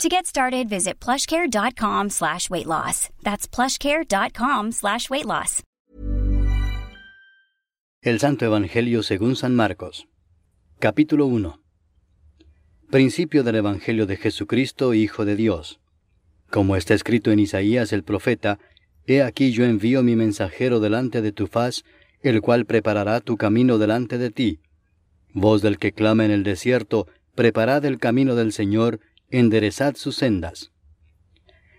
To get started, visit plushcare.com slash weight loss. That's plushcare.com slash weight loss. El Santo Evangelio según San Marcos. Capítulo 1. Principio del Evangelio de Jesucristo, Hijo de Dios. Como está escrito en Isaías el profeta, He aquí yo envío mi mensajero delante de tu faz, el cual preparará tu camino delante de ti. Voz del que clama en el desierto, preparad el camino del Señor, enderezad sus sendas.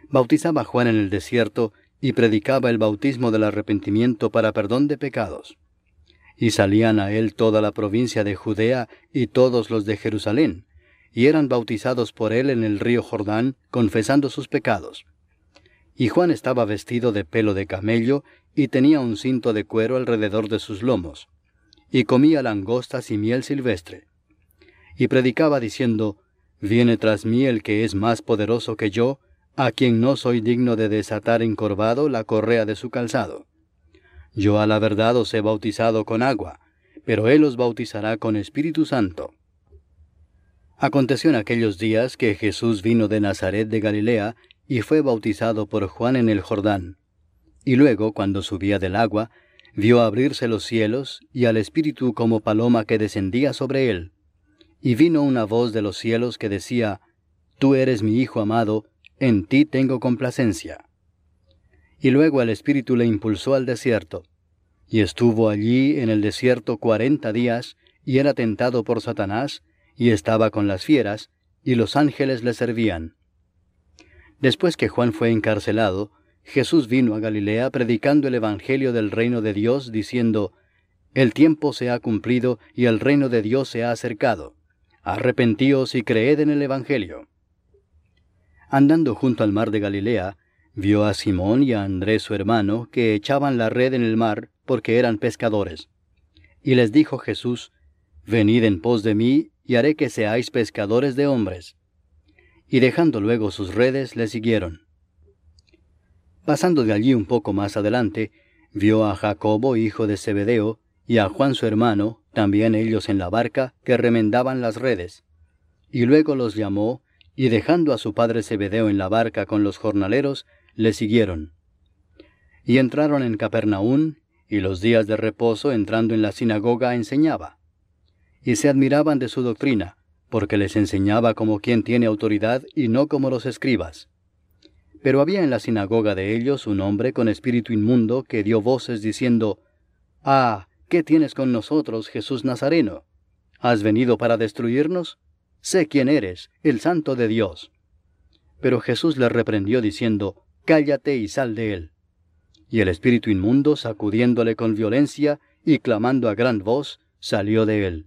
Bautizaba Juan en el desierto y predicaba el bautismo del arrepentimiento para perdón de pecados y salían a él toda la provincia de Judea y todos los de Jerusalén, y eran bautizados por él en el río Jordán, confesando sus pecados. Y Juan estaba vestido de pelo de camello, y tenía un cinto de cuero alrededor de sus lomos, y comía langostas y miel silvestre. Y predicaba diciendo, Viene tras mí el que es más poderoso que yo, a quien no soy digno de desatar encorvado la correa de su calzado. Yo a la verdad os he bautizado con agua, pero Él os bautizará con Espíritu Santo. Aconteció en aquellos días que Jesús vino de Nazaret de Galilea y fue bautizado por Juan en el Jordán. Y luego, cuando subía del agua, vio abrirse los cielos y al Espíritu como paloma que descendía sobre él. Y vino una voz de los cielos que decía, Tú eres mi Hijo amado, en ti tengo complacencia y luego el Espíritu le impulsó al desierto. Y estuvo allí en el desierto cuarenta días, y era tentado por Satanás, y estaba con las fieras, y los ángeles le servían. Después que Juan fue encarcelado, Jesús vino a Galilea predicando el Evangelio del reino de Dios, diciendo, El tiempo se ha cumplido y el reino de Dios se ha acercado. Arrepentíos y creed en el Evangelio. Andando junto al mar de Galilea, Vio a Simón y a Andrés su hermano, que echaban la red en el mar, porque eran pescadores. Y les dijo Jesús, Venid en pos de mí, y haré que seáis pescadores de hombres. Y dejando luego sus redes, le siguieron. Pasando de allí un poco más adelante, vio a Jacobo, hijo de Zebedeo, y a Juan su hermano, también ellos en la barca, que remendaban las redes. Y luego los llamó, y dejando a su padre Zebedeo en la barca con los jornaleros, le siguieron. Y entraron en Capernaún, y los días de reposo entrando en la sinagoga enseñaba. Y se admiraban de su doctrina, porque les enseñaba como quien tiene autoridad y no como los escribas. Pero había en la sinagoga de ellos un hombre con espíritu inmundo que dio voces diciendo, Ah, ¿qué tienes con nosotros, Jesús Nazareno? ¿Has venido para destruirnos? Sé quién eres, el santo de Dios. Pero Jesús le reprendió diciendo, cállate y sal de él. Y el espíritu inmundo, sacudiéndole con violencia y clamando a gran voz, salió de él.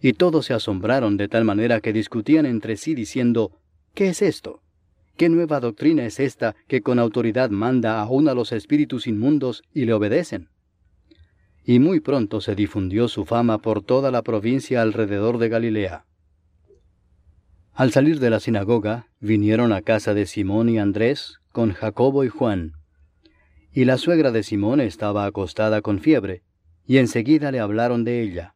Y todos se asombraron de tal manera que discutían entre sí diciendo, ¿qué es esto? ¿Qué nueva doctrina es esta que con autoridad manda aún a los espíritus inmundos y le obedecen? Y muy pronto se difundió su fama por toda la provincia alrededor de Galilea. Al salir de la sinagoga, vinieron a casa de Simón y Andrés, con Jacobo y Juan. Y la suegra de Simón estaba acostada con fiebre, y enseguida le hablaron de ella.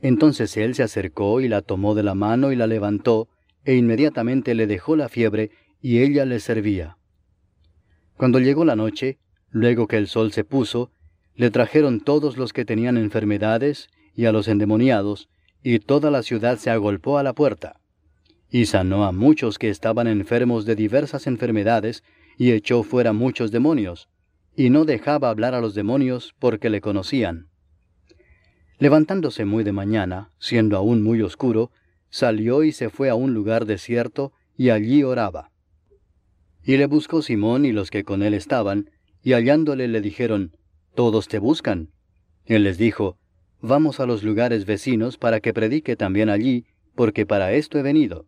Entonces él se acercó y la tomó de la mano y la levantó, e inmediatamente le dejó la fiebre, y ella le servía. Cuando llegó la noche, luego que el sol se puso, le trajeron todos los que tenían enfermedades y a los endemoniados, y toda la ciudad se agolpó a la puerta. Y sanó a muchos que estaban enfermos de diversas enfermedades, y echó fuera muchos demonios, y no dejaba hablar a los demonios porque le conocían. Levantándose muy de mañana, siendo aún muy oscuro, salió y se fue a un lugar desierto, y allí oraba. Y le buscó Simón y los que con él estaban, y hallándole le dijeron, Todos te buscan. Él les dijo, Vamos a los lugares vecinos para que predique también allí, porque para esto he venido.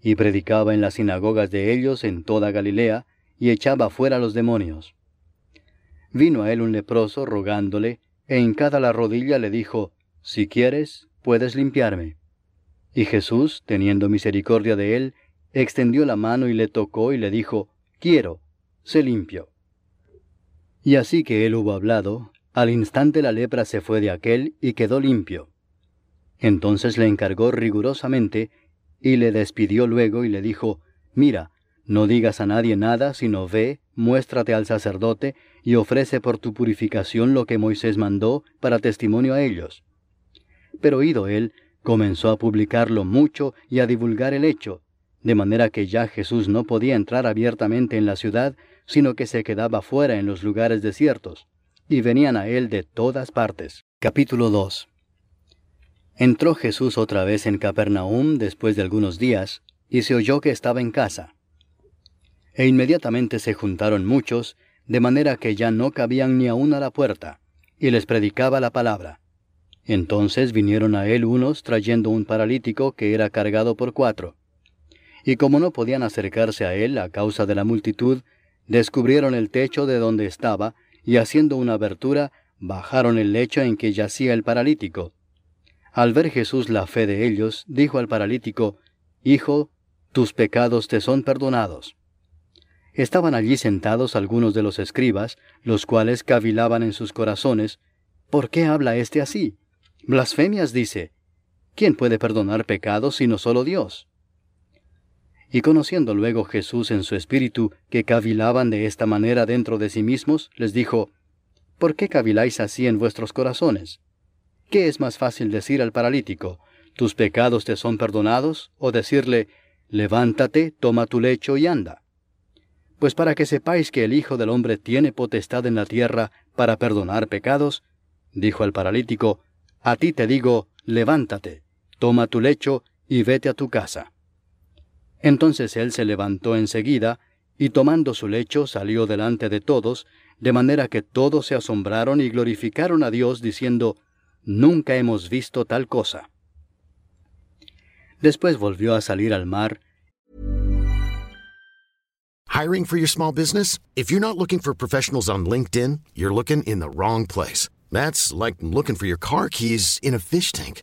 Y predicaba en las sinagogas de ellos en toda Galilea, y echaba fuera los demonios. vino a él un leproso rogándole, e hincada la rodilla le dijo, Si quieres, puedes limpiarme. Y Jesús, teniendo misericordia de él, extendió la mano y le tocó y le dijo, Quiero, sé limpio. Y así que él hubo hablado, al instante la lepra se fue de aquel y quedó limpio. Entonces le encargó rigurosamente, y le despidió luego y le dijo, Mira, no digas a nadie nada, sino ve, muéstrate al sacerdote, y ofrece por tu purificación lo que Moisés mandó para testimonio a ellos. Pero oído él, comenzó a publicarlo mucho y a divulgar el hecho, de manera que ya Jesús no podía entrar abiertamente en la ciudad, sino que se quedaba fuera en los lugares desiertos, y venían a él de todas partes. Capítulo 2 Entró Jesús otra vez en Capernaum después de algunos días, y se oyó que estaba en casa. E inmediatamente se juntaron muchos, de manera que ya no cabían ni aún a la puerta, y les predicaba la palabra. Entonces vinieron a él unos trayendo un paralítico que era cargado por cuatro. Y como no podían acercarse a él a causa de la multitud, descubrieron el techo de donde estaba, y haciendo una abertura, bajaron el lecho en que yacía el paralítico. Al ver Jesús la fe de ellos, dijo al paralítico, Hijo, tus pecados te son perdonados. Estaban allí sentados algunos de los escribas, los cuales cavilaban en sus corazones, ¿por qué habla éste así? Blasfemias dice, ¿quién puede perdonar pecados sino solo Dios? Y conociendo luego Jesús en su espíritu que cavilaban de esta manera dentro de sí mismos, les dijo, ¿Por qué caviláis así en vuestros corazones? ¿Qué es más fácil decir al paralítico, tus pecados te son perdonados, o decirle, levántate, toma tu lecho y anda? Pues para que sepáis que el Hijo del Hombre tiene potestad en la tierra para perdonar pecados, dijo al paralítico, a ti te digo, levántate, toma tu lecho y vete a tu casa. Entonces él se levantó enseguida, y tomando su lecho salió delante de todos, de manera que todos se asombraron y glorificaron a Dios diciendo, Nunca hemos visto tal cosa. Después volvió a salir al mar. Hiring for your small business? If you're not looking for professionals on LinkedIn, you're looking in the wrong place. That's like looking for your car keys in a fish tank.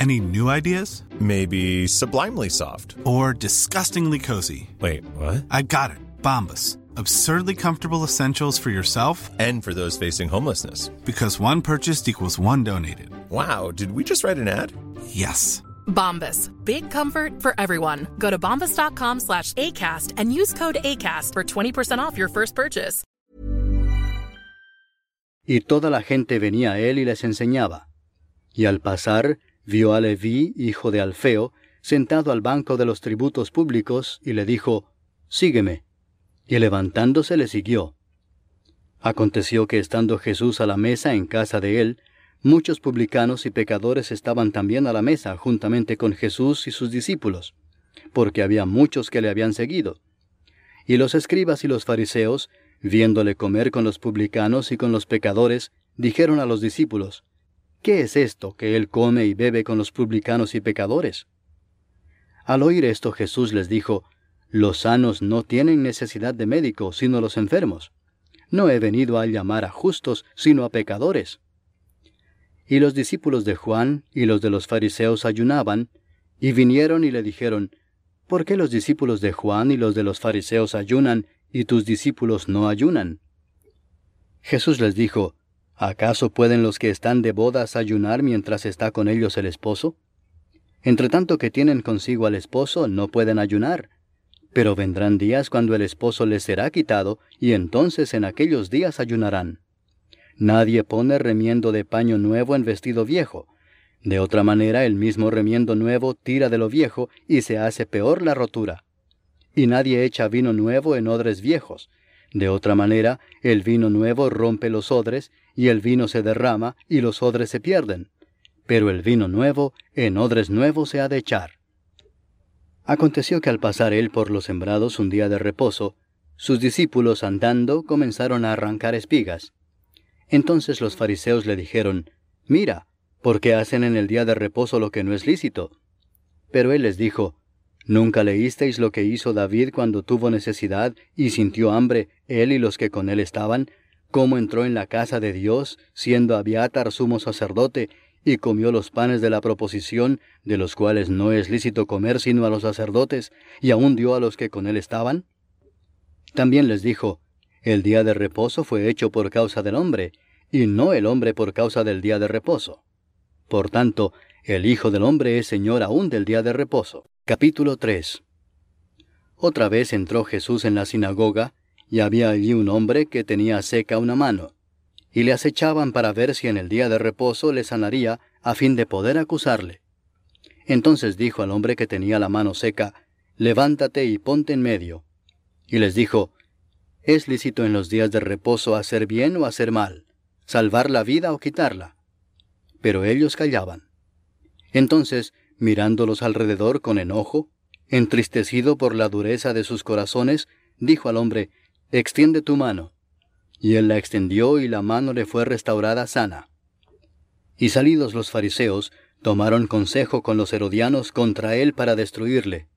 Any new ideas? Maybe sublimely soft. Or disgustingly cozy. Wait, what? I got it. Bombas. Absurdly comfortable essentials for yourself And for those facing homelessness. because one purchased equals one donated. Wow, did we just write an ad? Yes. Bombas. Big comfort for everyone. Go to bombas.com slash ACAST and use code ACAST for 20% off your first purchase. Y toda la gente venía a él y les enseñaba. Y al pasar, vio a Leví, hijo de Alfeo, sentado al banco de los tributos públicos, y le dijo, Sígueme. Y levantándose le siguió. Aconteció que estando Jesús a la mesa en casa de él, muchos publicanos y pecadores estaban también a la mesa juntamente con Jesús y sus discípulos, porque había muchos que le habían seguido. Y los escribas y los fariseos, viéndole comer con los publicanos y con los pecadores, dijeron a los discípulos, ¿Qué es esto que él come y bebe con los publicanos y pecadores? Al oír esto Jesús les dijo, Los sanos no tienen necesidad de médico, sino los enfermos. No he venido a llamar a justos, sino a pecadores. Y los discípulos de Juan y los de los fariseos ayunaban, y vinieron y le dijeron, ¿Por qué los discípulos de Juan y los de los fariseos ayunan, y tus discípulos no ayunan? Jesús les dijo, ¿Acaso pueden los que están de bodas ayunar mientras está con ellos el esposo? Entre tanto que tienen consigo al esposo, no pueden ayunar. Pero vendrán días cuando el esposo les será quitado, y entonces en aquellos días ayunarán. Nadie pone remiendo de paño nuevo en vestido viejo. De otra manera, el mismo remiendo nuevo tira de lo viejo, y se hace peor la rotura. Y nadie echa vino nuevo en odres viejos, De otra manera, el vino nuevo rompe los odres, y el vino se derrama, y los odres se pierden. Pero el vino nuevo en odres nuevos se ha de echar. Aconteció que al pasar él por los sembrados un día de reposo, sus discípulos andando comenzaron a arrancar espigas. Entonces los fariseos le dijeron, Mira, ¿por qué hacen en el día de reposo lo que no es lícito? Pero él les dijo, ¿Nunca leísteis lo que hizo David cuando tuvo necesidad y sintió hambre, él y los que con él estaban? ¿Cómo entró en la casa de Dios, siendo Abiatar sumo sacerdote, y comió los panes de la proposición, de los cuales no es lícito comer sino a los sacerdotes, y aún dio a los que con él estaban? También les dijo, El día de reposo fue hecho por causa del hombre, y no el hombre por causa del día de reposo. Por tanto, el Hijo del Hombre es Señor aún del día de reposo. Capítulo 3 Otra vez entró Jesús en la sinagoga, y había allí un hombre que tenía seca una mano, y le acechaban para ver si en el día de reposo le sanaría, a fin de poder acusarle. Entonces dijo al hombre que tenía la mano seca, Levántate y ponte en medio. Y les dijo, ¿Es lícito en los días de reposo hacer bien o hacer mal, salvar la vida o quitarla? Pero ellos callaban. Entonces mirándolos alrededor con enojo, entristecido por la dureza de sus corazones, dijo al hombre, Extiende tu mano. Y él la extendió y la mano le fue restaurada sana. Y salidos los fariseos, tomaron consejo con los herodianos contra él para destruirle.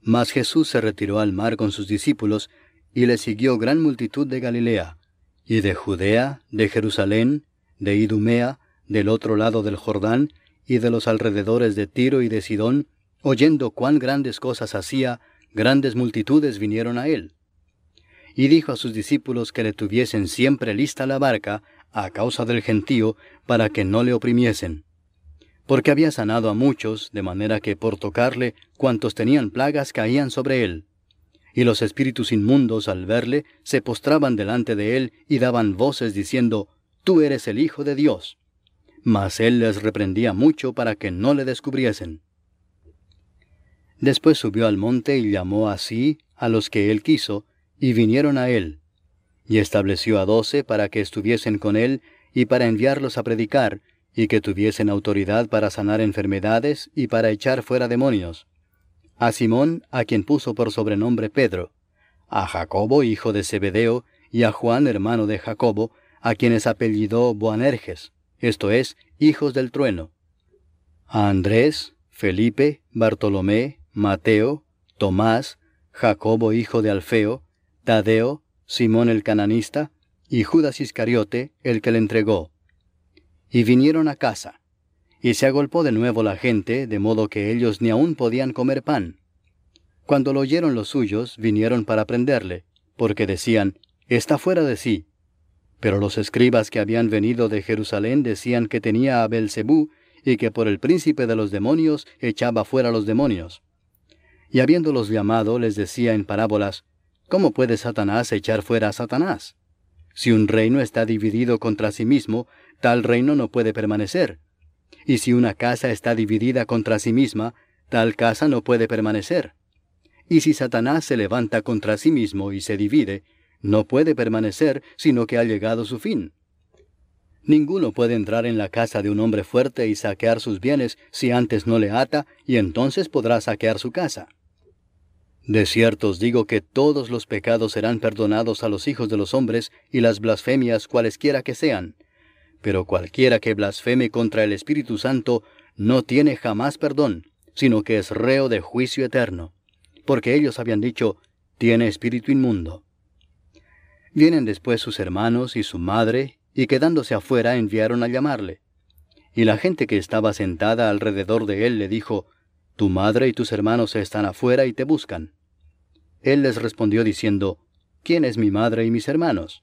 Mas Jesús se retiró al mar con sus discípulos, y le siguió gran multitud de Galilea, y de Judea, de Jerusalén, de Idumea, del otro lado del Jordán, y de los alrededores de Tiro y de Sidón, oyendo cuán grandes cosas hacía, grandes multitudes vinieron a él. Y dijo a sus discípulos que le tuviesen siempre lista la barca, a causa del gentío, para que no le oprimiesen. Porque había sanado a muchos, de manera que por tocarle, cuantos tenían plagas caían sobre él. Y los espíritus inmundos al verle, se postraban delante de él y daban voces diciendo, Tú eres el Hijo de Dios. Mas él les reprendía mucho para que no le descubriesen. Después subió al monte y llamó así a los que él quiso, y vinieron a él. Y estableció a doce para que estuviesen con él y para enviarlos a predicar, y que tuviesen autoridad para sanar enfermedades y para echar fuera demonios. A Simón, a quien puso por sobrenombre Pedro, a Jacobo, hijo de Zebedeo, y a Juan, hermano de Jacobo, a quienes apellidó Boanerges, esto es, hijos del trueno. A Andrés, Felipe, Bartolomé, Mateo, Tomás, Jacobo hijo de Alfeo, Tadeo, Simón el cananista, y Judas Iscariote, el que le entregó. Y vinieron a casa. Y se agolpó de nuevo la gente, de modo que ellos ni aún podían comer pan. Cuando lo oyeron los suyos, vinieron para prenderle, porque decían, Está fuera de sí, pero los escribas que habían venido de Jerusalén decían que tenía a Belcebú y que por el príncipe de los demonios echaba fuera los demonios. Y habiéndolos llamado, les decía en parábolas, ¿Cómo puede Satanás echar fuera a Satanás? Si un reino está dividido contra sí mismo, tal reino no puede permanecer. Y si una casa está dividida contra sí misma, tal casa no puede permanecer. Y si Satanás se levanta contra sí mismo y se divide, no puede permanecer, sino que ha llegado su fin. Ninguno puede entrar en la casa de un hombre fuerte y saquear sus bienes si antes no le ata, y entonces podrá saquear su casa. De cierto os digo que todos los pecados serán perdonados a los hijos de los hombres y las blasfemias cualesquiera que sean, pero cualquiera que blasfeme contra el Espíritu Santo no tiene jamás perdón, sino que es reo de juicio eterno, porque ellos habían dicho, tiene espíritu inmundo. Vienen después sus hermanos y su madre, y quedándose afuera enviaron a llamarle. Y la gente que estaba sentada alrededor de él le dijo, Tu madre y tus hermanos están afuera y te buscan. Él les respondió diciendo, ¿Quién es mi madre y mis hermanos?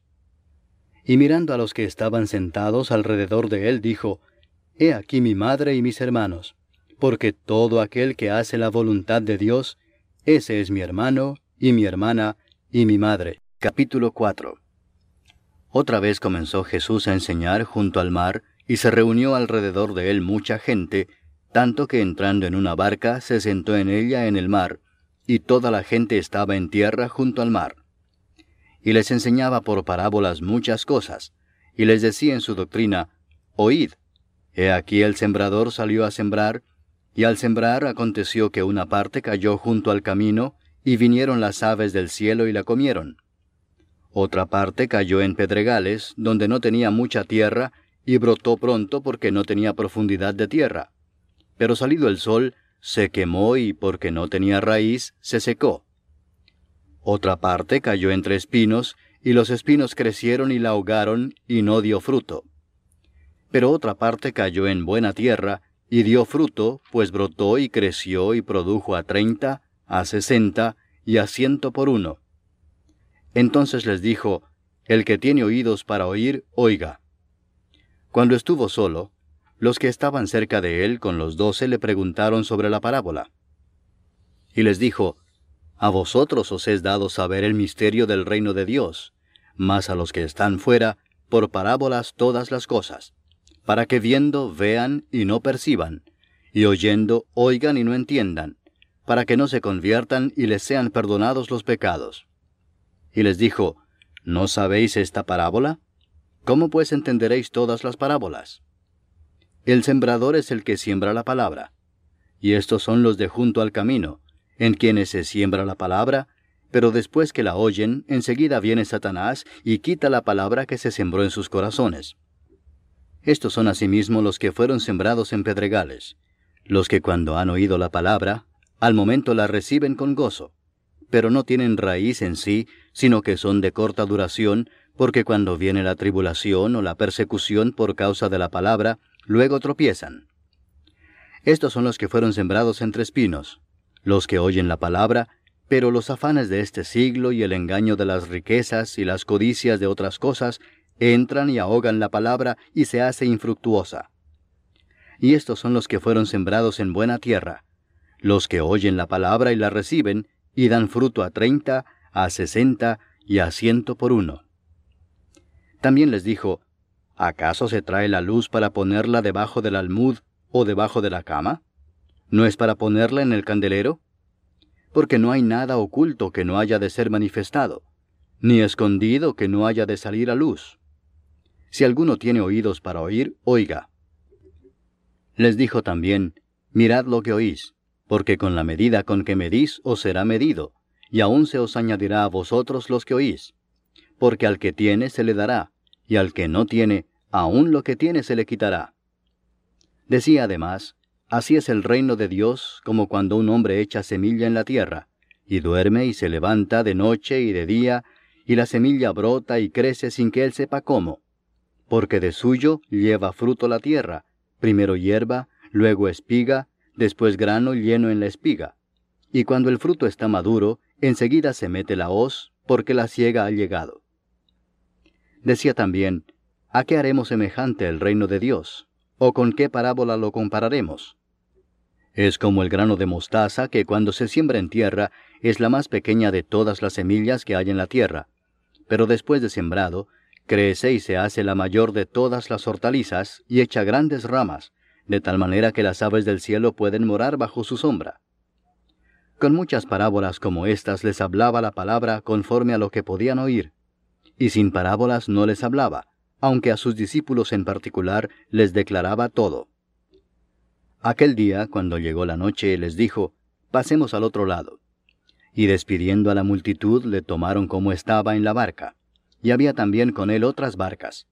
Y mirando a los que estaban sentados alrededor de él, dijo, He aquí mi madre y mis hermanos, porque todo aquel que hace la voluntad de Dios, ese es mi hermano y mi hermana y mi madre. Capítulo 4 Otra vez comenzó Jesús a enseñar junto al mar, y se reunió alrededor de él mucha gente, tanto que entrando en una barca se sentó en ella en el mar, y toda la gente estaba en tierra junto al mar. y les enseñaba por parábolas muchas cosas, y les decía en su doctrina, Oíd, he aquí el sembrador salió a sembrar, y al sembrar aconteció que una parte cayó junto al camino, y vinieron las aves del cielo y la comieron. Otra parte cayó en pedregales, donde no tenía mucha tierra, y brotó pronto porque no tenía profundidad de tierra. Pero salido el sol, se quemó y porque no tenía raíz, se secó. Otra parte cayó entre espinos, y los espinos crecieron y la ahogaron, y no dio fruto. Pero otra parte cayó en buena tierra, y dio fruto, pues brotó y creció y produjo a treinta, a sesenta y a ciento por uno. Entonces les dijo, El que tiene oídos para oír, oiga. Cuando estuvo solo, los que estaban cerca de él con los doce le preguntaron sobre la parábola. Y les dijo, A vosotros os es dado saber el misterio del reino de Dios, mas a los que están fuera, por parábolas todas las cosas, para que viendo vean y no perciban, y oyendo oigan y no entiendan, para que no se conviertan y les sean perdonados los pecados. Y les dijo, ¿No sabéis esta parábola? ¿Cómo pues entenderéis todas las parábolas? El sembrador es el que siembra la palabra, y estos son los de junto al camino, en quienes se siembra la palabra, pero después que la oyen, enseguida viene Satanás y quita la palabra que se sembró en sus corazones. Estos son asimismo los que fueron sembrados en pedregales, los que cuando han oído la palabra, al momento la reciben con gozo, pero no tienen raíz en sí, sino que son de corta duración, porque cuando viene la tribulación o la persecución por causa de la palabra, luego tropiezan. Estos son los que fueron sembrados entre espinos, los que oyen la palabra, pero los afanes de este siglo y el engaño de las riquezas y las codicias de otras cosas entran y ahogan la palabra y se hace infructuosa. Y estos son los que fueron sembrados en buena tierra, los que oyen la palabra y la reciben, y dan fruto a treinta, a sesenta y a ciento por uno. También les dijo, ¿acaso se trae la luz para ponerla debajo del almud o debajo de la cama? ¿No es para ponerla en el candelero? Porque no hay nada oculto que no haya de ser manifestado, ni escondido que no haya de salir a luz. Si alguno tiene oídos para oír, oiga. Les dijo también, Mirad lo que oís porque con la medida con que medís os será medido, y aún se os añadirá a vosotros los que oís. Porque al que tiene se le dará, y al que no tiene, aún lo que tiene se le quitará. Decía además, así es el reino de Dios como cuando un hombre echa semilla en la tierra, y duerme y se levanta de noche y de día, y la semilla brota y crece sin que él sepa cómo. Porque de suyo lleva fruto la tierra, primero hierba, luego espiga, después grano lleno en la espiga. Y cuando el fruto está maduro, enseguida se mete la hoz, porque la siega ha llegado. Decía también, ¿a qué haremos semejante el reino de Dios? ¿O con qué parábola lo compararemos? Es como el grano de mostaza que cuando se siembra en tierra es la más pequeña de todas las semillas que hay en la tierra, pero después de sembrado, crece y se hace la mayor de todas las hortalizas y echa grandes ramas, de tal manera que las aves del cielo pueden morar bajo su sombra. Con muchas parábolas como estas les hablaba la palabra conforme a lo que podían oír, y sin parábolas no les hablaba, aunque a sus discípulos en particular les declaraba todo. Aquel día, cuando llegó la noche, les dijo, Pasemos al otro lado. Y despidiendo a la multitud, le tomaron como estaba en la barca, y había también con él otras barcas.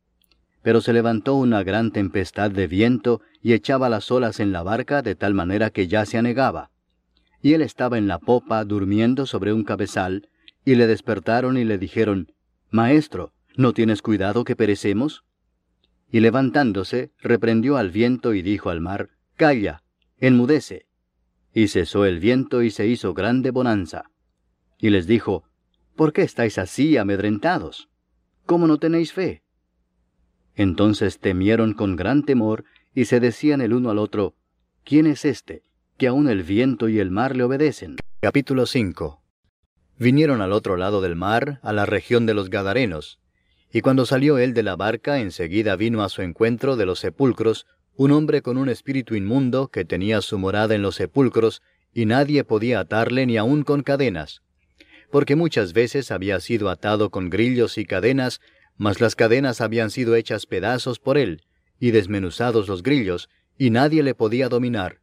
Pero se levantó una gran tempestad de viento y echaba las olas en la barca de tal manera que ya se anegaba. Y él estaba en la popa durmiendo sobre un cabezal, y le despertaron y le dijeron, Maestro, ¿no tienes cuidado que perecemos? Y levantándose, reprendió al viento y dijo al mar, Calla, enmudece. Y cesó el viento y se hizo grande bonanza. Y les dijo, ¿Por qué estáis así amedrentados? ¿Cómo no tenéis fe? Entonces temieron con gran temor y se decían el uno al otro, ¿quién es este, que aun el viento y el mar le obedecen? Capítulo 5 Vinieron al otro lado del mar, a la región de los Gadarenos, y cuando salió él de la barca, enseguida vino a su encuentro de los sepulcros un hombre con un espíritu inmundo que tenía su morada en los sepulcros, y nadie podía atarle ni aun con cadenas, porque muchas veces había sido atado con grillos y cadenas, mas las cadenas habían sido hechas pedazos por él, y desmenuzados los grillos, y nadie le podía dominar.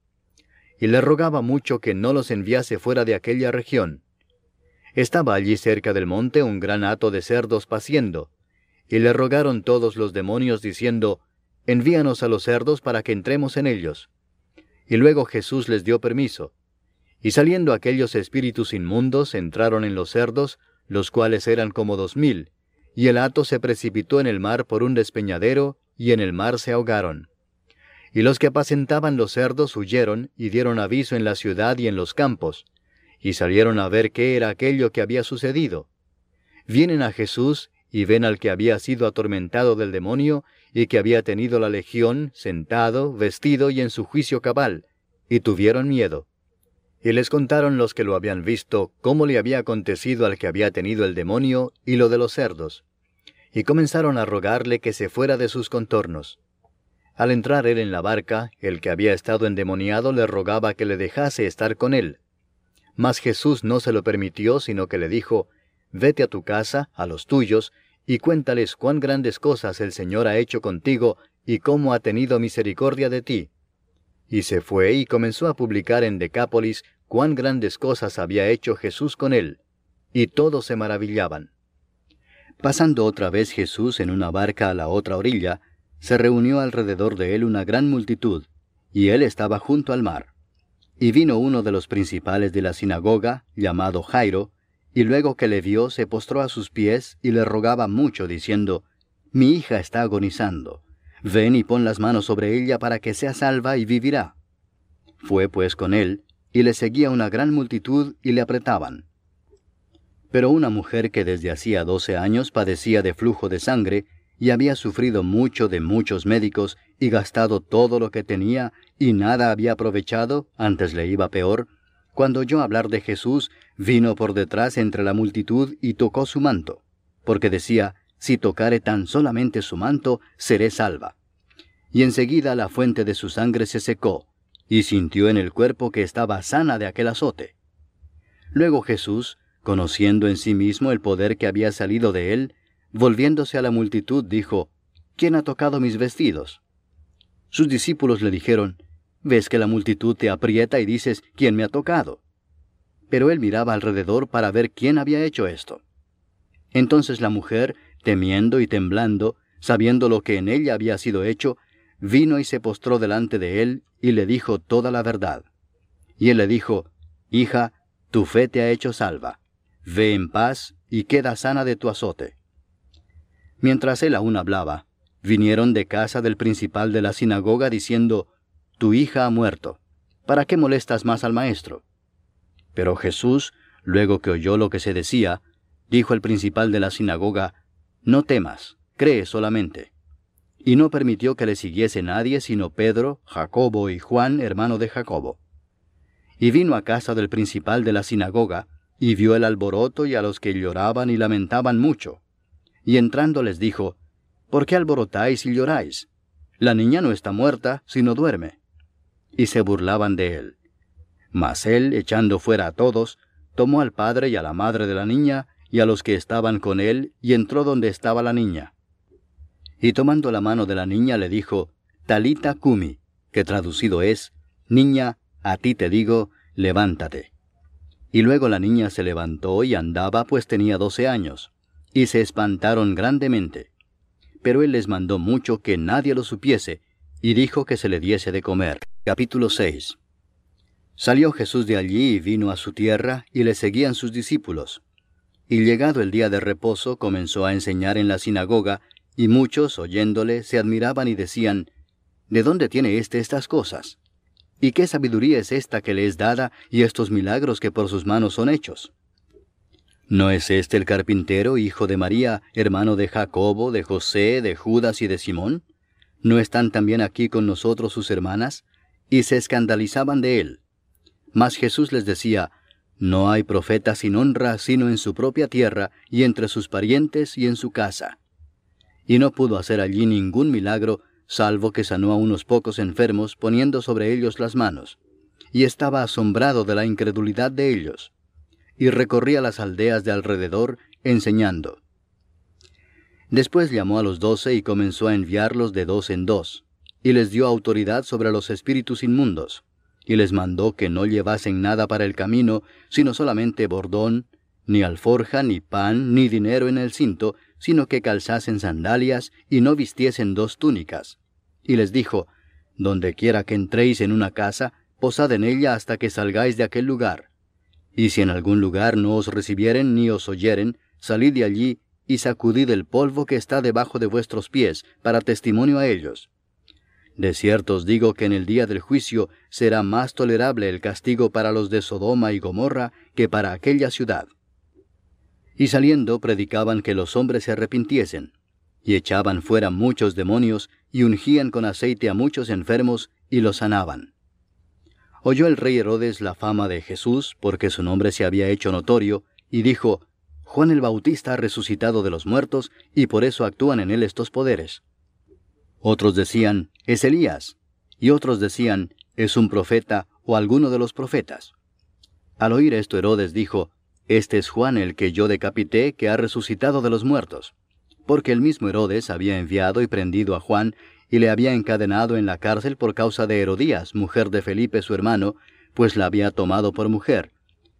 Y le rogaba mucho que no los enviase fuera de aquella región. Estaba allí cerca del monte un gran hato de cerdos paciendo, y le rogaron todos los demonios diciendo, Envíanos a los cerdos para que entremos en ellos. Y luego Jesús les dio permiso. Y saliendo aquellos espíritus inmundos entraron en los cerdos, los cuales eran como dos mil, y el hato se precipitó en el mar por un despeñadero, y en el mar se ahogaron. Y los que apacentaban los cerdos huyeron y dieron aviso en la ciudad y en los campos, y salieron a ver qué era aquello que había sucedido. Vienen a Jesús y ven al que había sido atormentado del demonio y que había tenido la legión, sentado, vestido y en su juicio cabal, y tuvieron miedo. Y les contaron los que lo habían visto cómo le había acontecido al que había tenido el demonio y lo de los cerdos. Y comenzaron a rogarle que se fuera de sus contornos. Al entrar él en la barca, el que había estado endemoniado le rogaba que le dejase estar con él. Mas Jesús no se lo permitió, sino que le dijo, Vete a tu casa, a los tuyos, y cuéntales cuán grandes cosas el Señor ha hecho contigo y cómo ha tenido misericordia de ti. Y se fue y comenzó a publicar en Decápolis cuán grandes cosas había hecho Jesús con él, y todos se maravillaban. Pasando otra vez Jesús en una barca a la otra orilla, se reunió alrededor de él una gran multitud, y él estaba junto al mar. Y vino uno de los principales de la sinagoga, llamado Jairo, y luego que le vio se postró a sus pies y le rogaba mucho, diciendo, Mi hija está agonizando Ven y pon las manos sobre ella para que sea salva y vivirá. Fue pues con él, y le seguía una gran multitud y le apretaban. Pero una mujer que desde hacía doce años padecía de flujo de sangre, y había sufrido mucho de muchos médicos, y gastado todo lo que tenía, y nada había aprovechado, antes le iba peor, cuando oyó hablar de Jesús, vino por detrás entre la multitud y tocó su manto, porque decía, si tocare tan solamente su manto, seré salva. Y enseguida la fuente de su sangre se secó, y sintió en el cuerpo que estaba sana de aquel azote. Luego Jesús, conociendo en sí mismo el poder que había salido de él, volviéndose a la multitud, dijo, ¿Quién ha tocado mis vestidos? Sus discípulos le dijeron, ¿Ves que la multitud te aprieta y dices, ¿quién me ha tocado? Pero él miraba alrededor para ver quién había hecho esto. Entonces la mujer, temiendo y temblando, sabiendo lo que en ella había sido hecho, vino y se postró delante de él y le dijo toda la verdad. Y él le dijo, Hija, tu fe te ha hecho salva. Ve en paz y queda sana de tu azote. Mientras él aún hablaba, vinieron de casa del principal de la sinagoga diciendo, Tu hija ha muerto. ¿Para qué molestas más al maestro? Pero Jesús, luego que oyó lo que se decía, dijo el principal de la sinagoga, no temas, cree solamente. Y no permitió que le siguiese nadie sino Pedro, Jacobo y Juan, hermano de Jacobo. Y vino a casa del principal de la sinagoga, y vio el alboroto y a los que lloraban y lamentaban mucho. Y entrando les dijo, ¿Por qué alborotáis y lloráis? La niña no está muerta, sino duerme. Y se burlaban de él. Mas él, echando fuera a todos, tomó al padre y a la madre de la niña, y a los que estaban con él, y entró donde estaba la niña. Y tomando la mano de la niña le dijo, Talita Kumi, que traducido es, Niña, a ti te digo, levántate. Y luego la niña se levantó y andaba, pues tenía doce años, y se espantaron grandemente. Pero él les mandó mucho que nadie lo supiese, y dijo que se le diese de comer. Capítulo 6 Salió Jesús de allí y vino a su tierra, y le seguían sus discípulos. Y llegado el día de reposo comenzó a enseñar en la sinagoga, y muchos, oyéndole, se admiraban y decían, ¿De dónde tiene éste estas cosas? ¿Y qué sabiduría es esta que le es dada y estos milagros que por sus manos son hechos? ¿No es este el carpintero, hijo de María, hermano de Jacobo, de José, de Judas y de Simón? ¿No están también aquí con nosotros sus hermanas? Y se escandalizaban de él. Mas Jesús les decía, No hay profeta sin honra sino en su propia tierra y entre sus parientes y en su casa. Y no pudo hacer allí ningún milagro, salvo que sanó a unos pocos enfermos poniendo sobre ellos las manos. Y estaba asombrado de la incredulidad de ellos. Y recorría las aldeas de alrededor, enseñando. Después llamó a los doce y comenzó a enviarlos de dos en dos, y les dio autoridad sobre los espíritus inmundos, y les mandó que no llevasen nada para el camino, sino solamente bordón, ni alforja, ni pan, ni dinero en el cinto, sino que calzasen sandalias y no vistiesen dos túnicas. Y les dijo, Donde quiera que entréis en una casa, posad en ella hasta que salgáis de aquel lugar. Y si en algún lugar no os recibieren ni os oyeren, salid de allí y sacudid el polvo que está debajo de vuestros pies, para testimonio a ellos. De cierto os digo que en el día del juicio será más tolerable el castigo para los de Sodoma y Gomorra que para aquella ciudad. Y saliendo predicaban que los hombres se arrepintiesen, y echaban fuera muchos demonios, y ungían con aceite a muchos enfermos, y los sanaban. Oyó el rey Herodes la fama de Jesús, porque su nombre se había hecho notorio, y dijo, Juan el Bautista ha resucitado de los muertos y por eso actúan en él estos poderes. Otros decían, es Elías, y otros decían, es un profeta o alguno de los profetas. Al oír esto Herodes dijo, Este es Juan el que yo decapité, que ha resucitado de los muertos. Porque el mismo Herodes había enviado y prendido a Juan, y le había encadenado en la cárcel por causa de Herodías, mujer de Felipe su hermano, pues la había tomado por mujer.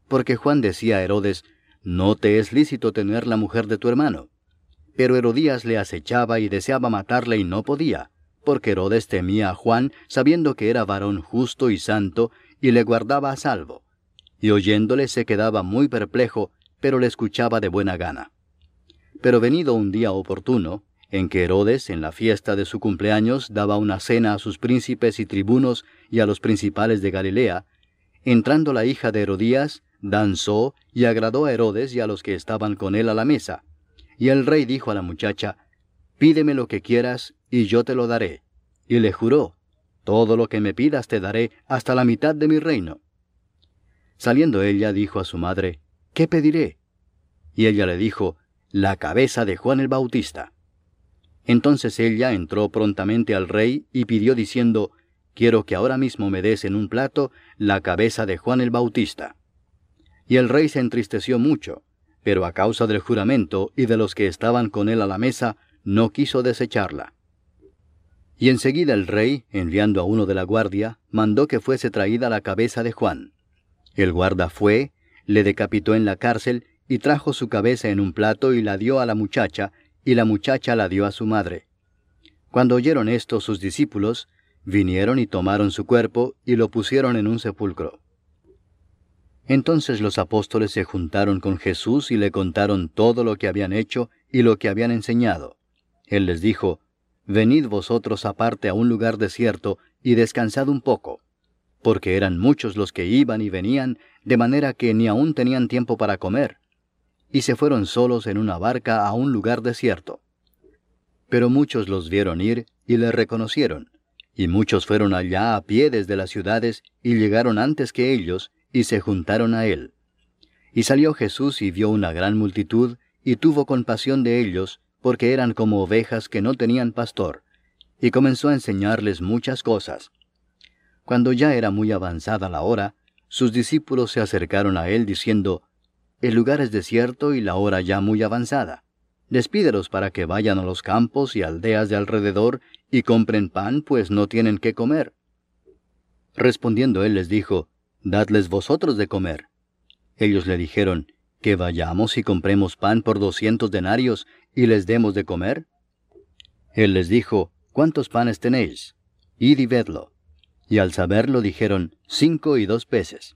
Porque Juan decía a Herodes, no te es lícito tener la mujer de tu hermano. Pero Herodías le acechaba y deseaba matarle y no podía, porque Herodes temía a Juan, sabiendo que era varón justo y santo, y le guardaba a salvo. Y oyéndole se quedaba muy perplejo, pero le escuchaba de buena gana. Pero venido un día oportuno, en que Herodes, en la fiesta de su cumpleaños, daba una cena a sus príncipes y tribunos y a los principales de Galilea, entrando la hija de Herodías, danzó y agradó a Herodes y a los que estaban con él a la mesa. Y el rey dijo a la muchacha, Pídeme lo que quieras, y yo te lo daré. Y le juró, Todo lo que me pidas te daré hasta la mitad de mi reino. Saliendo ella dijo a su madre, ¿Qué pediré? Y ella le dijo, La cabeza de Juan el Bautista. Entonces ella entró prontamente al rey y pidió diciendo, Quiero que ahora mismo me des en un plato la cabeza de Juan el Bautista. Y el rey se entristeció mucho, pero a causa del juramento y de los que estaban con él a la mesa, no quiso desecharla. Y enseguida el rey, enviando a uno de la guardia, mandó que fuese traída la cabeza de Juan. El guarda fue, le decapitó en la cárcel, y trajo su cabeza en un plato y la dio a la muchacha, y la muchacha la dio a su madre. Cuando oyeron esto sus discípulos, vinieron y tomaron su cuerpo y lo pusieron en un sepulcro. Entonces los apóstoles se juntaron con Jesús y le contaron todo lo que habían hecho y lo que habían enseñado. Él les dijo, Venid vosotros aparte a un lugar desierto y descansad un poco, porque eran muchos los que iban y venían, de manera que ni aún tenían tiempo para comer. Y se fueron solos en una barca a un lugar desierto. Pero muchos los vieron ir y le reconocieron, y muchos fueron allá a pie desde las ciudades y llegaron antes que ellos, y se juntaron a él. Y salió Jesús y vio una gran multitud, y tuvo compasión de ellos, porque eran como ovejas que no tenían pastor, y comenzó a enseñarles muchas cosas. Cuando ya era muy avanzada la hora, sus discípulos se acercaron a él diciendo, El lugar es desierto y la hora ya muy avanzada. Despídelos para que vayan a los campos y aldeas de alrededor y compren pan, pues no tienen qué comer. Respondiendo él les dijo, Dadles vosotros de comer. Ellos le dijeron, Que vayamos y compremos pan por doscientos denarios y les demos de comer. Él les dijo, ¿Cuántos panes tenéis? Id y vedlo. Y al saberlo dijeron, Cinco y dos peces.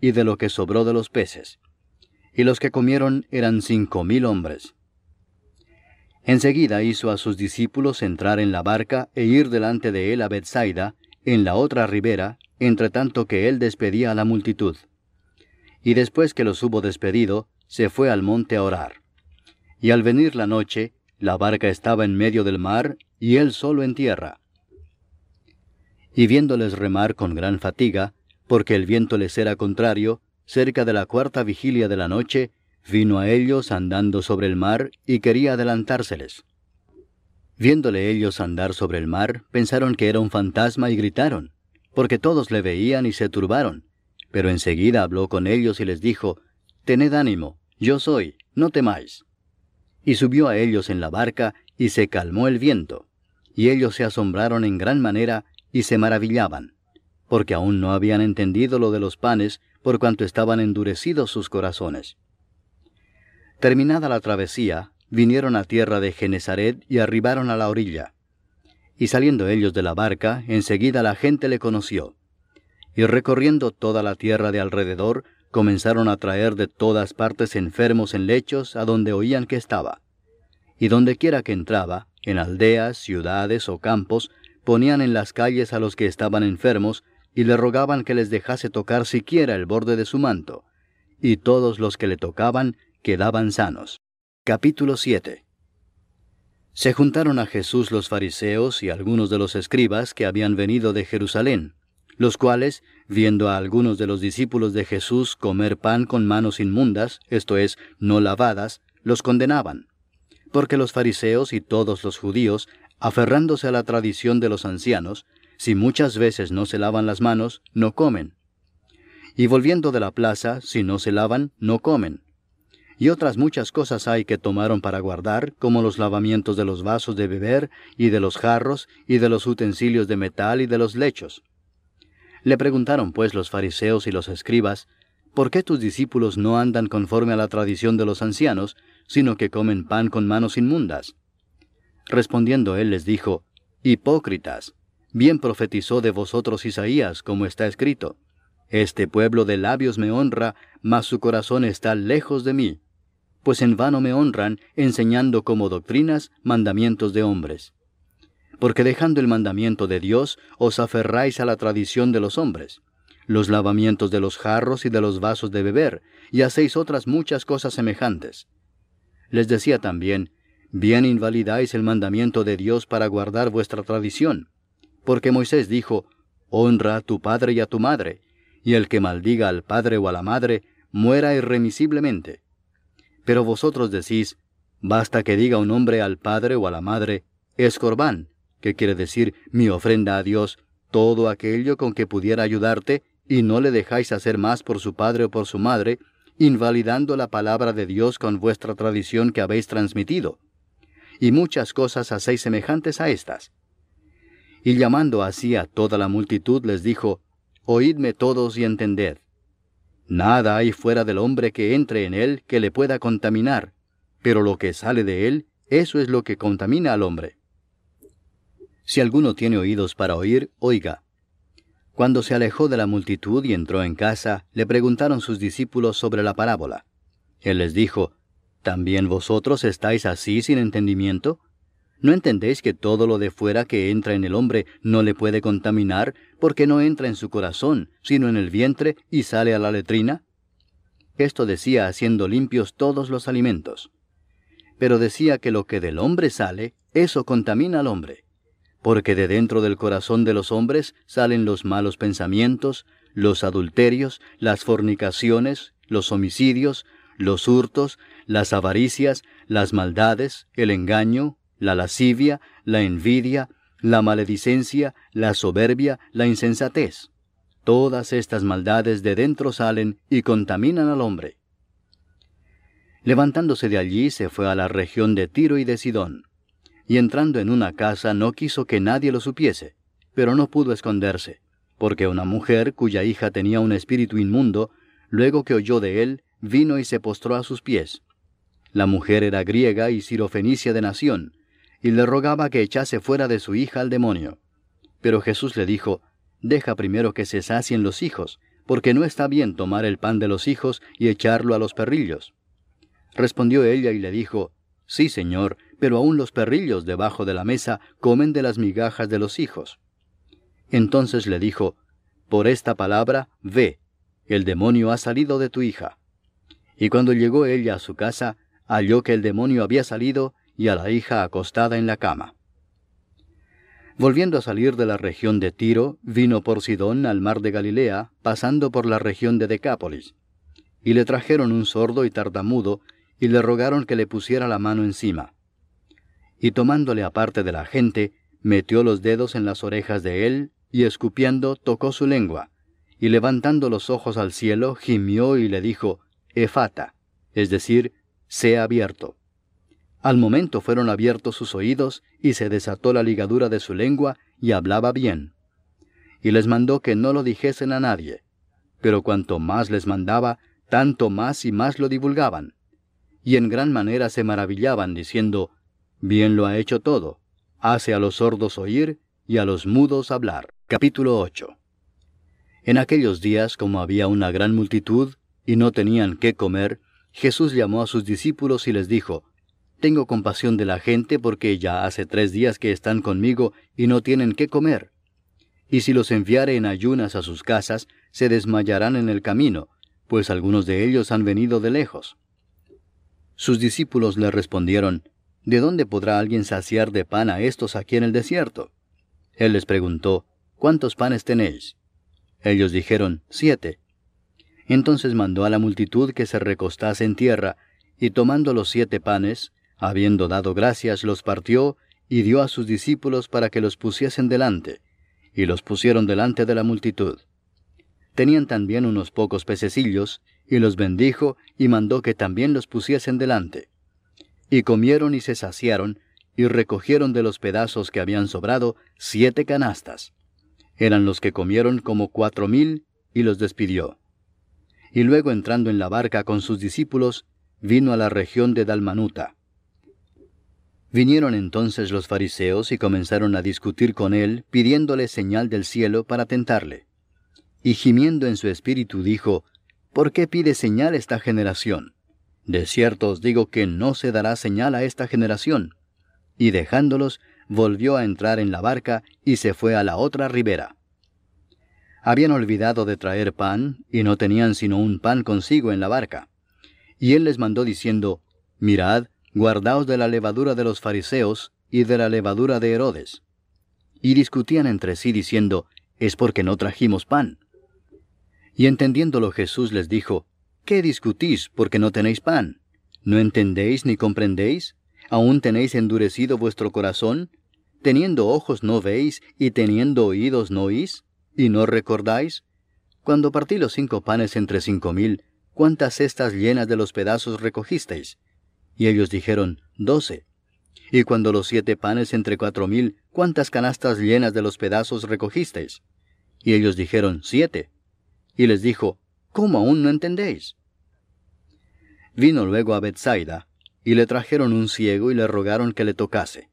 y de lo que sobró de los peces. Y los que comieron eran cinco mil hombres. Enseguida hizo a sus discípulos entrar en la barca e ir delante de él a Bethsaida, en la otra ribera, entre tanto que él despedía a la multitud. Y después que los hubo despedido, se fue al monte a orar. Y al venir la noche, la barca estaba en medio del mar, y él solo en tierra. Y viéndoles remar con gran fatiga, porque el viento les era contrario, cerca de la cuarta vigilia de la noche, vino a ellos andando sobre el mar y quería adelantárseles. Viéndole ellos andar sobre el mar, pensaron que era un fantasma y gritaron, porque todos le veían y se turbaron. Pero enseguida habló con ellos y les dijo, Tened ánimo, yo soy, no temáis. Y subió a ellos en la barca, y se calmó el viento. Y ellos se asombraron en gran manera, y se maravillaban, porque aún no habían entendido lo de los panes, por cuanto estaban endurecidos sus corazones. Terminada la travesía, vinieron a tierra de Genezaret y arribaron a la orilla. Y saliendo ellos de la barca, enseguida la gente le conoció. Y recorriendo toda la tierra de alrededor, comenzaron a traer de todas partes enfermos en lechos a donde oían que estaba. Y donde quiera que entraba, en aldeas, ciudades o campos, ponían en las calles a los que estaban enfermos, y le rogaban que les dejase tocar siquiera el borde de su manto. Y todos los que le tocaban quedaban sanos. Capítulo 7 Se juntaron a Jesús los fariseos y algunos de los escribas que habían venido de Jerusalén, los cuales, viendo a algunos de los discípulos de Jesús comer pan con manos inmundas, esto es, no lavadas, los condenaban. Porque los fariseos y todos los judíos, aferrándose a la tradición de los ancianos, si muchas veces no se lavan las manos, no comen. Y volviendo de la plaza, si no se lavan, no comen. Y otras muchas cosas hay que tomaron para guardar, como los lavamientos de los vasos de beber, y de los jarros, y de los utensilios de metal, y de los lechos. Le preguntaron pues los fariseos y los escribas, ¿por qué tus discípulos no andan conforme a la tradición de los ancianos, sino que comen pan con manos inmundas? Respondiendo él les dijo, Hipócritas, bien profetizó de vosotros Isaías, como está escrito, Este pueblo de labios me honra, mas su corazón está lejos de mí, pues en vano me honran, enseñando como doctrinas mandamientos de hombres porque dejando el mandamiento de Dios os aferráis a la tradición de los hombres, los lavamientos de los jarros y de los vasos de beber, y hacéis otras muchas cosas semejantes. Les decía también, bien invalidáis el mandamiento de Dios para guardar vuestra tradición, porque Moisés dijo, Honra a tu padre y a tu madre, y el que maldiga al padre o a la madre, muera irremisiblemente. Pero vosotros decís, basta que diga un hombre al padre o a la madre, escorbán, que quiere decir mi ofrenda a Dios, todo aquello con que pudiera ayudarte, y no le dejáis hacer más por su padre o por su madre, invalidando la palabra de Dios con vuestra tradición que habéis transmitido. Y muchas cosas hacéis semejantes a estas. Y llamando así a toda la multitud les dijo, Oídme todos y entended. Nada hay fuera del hombre que entre en él que le pueda contaminar, pero lo que sale de él, eso es lo que contamina al hombre. Si alguno tiene oídos para oír, oiga. Cuando se alejó de la multitud y entró en casa, le preguntaron sus discípulos sobre la parábola. Él les dijo, ¿También vosotros estáis así sin entendimiento? ¿No entendéis que todo lo de fuera que entra en el hombre no le puede contaminar, porque no entra en su corazón, sino en el vientre y sale a la letrina? Esto decía haciendo limpios todos los alimentos. Pero decía que lo que del hombre sale, eso contamina al hombre porque de dentro del corazón de los hombres salen los malos pensamientos, los adulterios, las fornicaciones, los homicidios, los hurtos, las avaricias, las maldades, el engaño, la lascivia, la envidia, la maledicencia, la soberbia, la insensatez. Todas estas maldades de dentro salen y contaminan al hombre. Levantándose de allí se fue a la región de Tiro y de Sidón y entrando en una casa no quiso que nadie lo supiese, pero no pudo esconderse, porque una mujer cuya hija tenía un espíritu inmundo, luego que oyó de él, vino y se postró a sus pies. La mujer era griega y sirofenicia de nación, y le rogaba que echase fuera de su hija al demonio. Pero Jesús le dijo, Deja primero que se sacien los hijos, porque no está bien tomar el pan de los hijos y echarlo a los perrillos. Respondió ella y le dijo, Sí, señor, pero aún los perrillos debajo de la mesa comen de las migajas de los hijos. Entonces le dijo, Por esta palabra, ve, el demonio ha salido de tu hija. Y cuando llegó ella a su casa, halló que el demonio había salido y a la hija acostada en la cama. Volviendo a salir de la región de Tiro, vino por Sidón al mar de Galilea, pasando por la región de Decápolis. Y le trajeron un sordo y tartamudo, y le rogaron que le pusiera la mano encima. Y tomándole aparte de la gente, metió los dedos en las orejas de él, y escupiendo tocó su lengua, y levantando los ojos al cielo, gimió y le dijo, Efata, es decir, sea abierto. Al momento fueron abiertos sus oídos, y se desató la ligadura de su lengua, y hablaba bien. Y les mandó que no lo dijesen a nadie. Pero cuanto más les mandaba, tanto más y más lo divulgaban. Y en gran manera se maravillaban, diciendo, Bien lo ha hecho todo, hace a los sordos oír y a los mudos hablar. Capítulo 8 En aquellos días, como había una gran multitud, y no tenían qué comer, Jesús llamó a sus discípulos y les dijo, tengo compasión de la gente porque ya hace tres días que están conmigo y no tienen qué comer. Y si los enviare en ayunas a sus casas, se desmayarán en el camino, pues algunos de ellos han venido de lejos. Sus discípulos le respondieron, ¿De dónde podrá alguien saciar de pan a estos aquí en el desierto? Él les preguntó, ¿Cuántos panes tenéis? Ellos dijeron, Siete. Entonces mandó a la multitud que se recostase en tierra, y tomando los siete panes, Habiendo dado gracias, los partió y dio a sus discípulos para que los pusiesen delante, y los pusieron delante de la multitud. Tenían también unos pocos pececillos, y los bendijo y mandó que también los pusiesen delante. Y comieron y se saciaron, y recogieron de los pedazos que habían sobrado siete canastas. Eran los que comieron como cuatro mil, y los despidió. Y luego entrando en la barca con sus discípulos, vino a la región de Dalmanuta. Vinieron entonces los fariseos y comenzaron a discutir con él, pidiéndole señal del cielo para tentarle. Y gimiendo en su espíritu dijo, ¿Por qué pide señal esta generación? De cierto os digo que no se dará señal a esta generación. Y dejándolos, volvió a entrar en la barca y se fue a la otra ribera. Habían olvidado de traer pan, y no tenían sino un pan consigo en la barca. Y él les mandó diciendo, Mirad, guardaos de la levadura de los fariseos y de la levadura de Herodes. Y discutían entre sí diciendo, es porque no trajimos pan. Y entendiéndolo Jesús les dijo, ¿qué discutís porque no tenéis pan? ¿No entendéis ni comprendéis? ¿Aún tenéis endurecido vuestro corazón? ¿Teniendo ojos no veis y teniendo oídos no oís? ¿Y no recordáis? Cuando partí los cinco panes entre cinco mil, ¿cuántas cestas llenas de los pedazos recogisteis? Y ellos dijeron, doce. Y cuando los siete panes entre cuatro mil, ¿cuántas canastas llenas de los pedazos recogisteis? Y ellos dijeron, siete. Y les dijo, ¿cómo aún no entendéis? Vino luego a Bethsaida, y le trajeron un ciego y le rogaron que le tocase.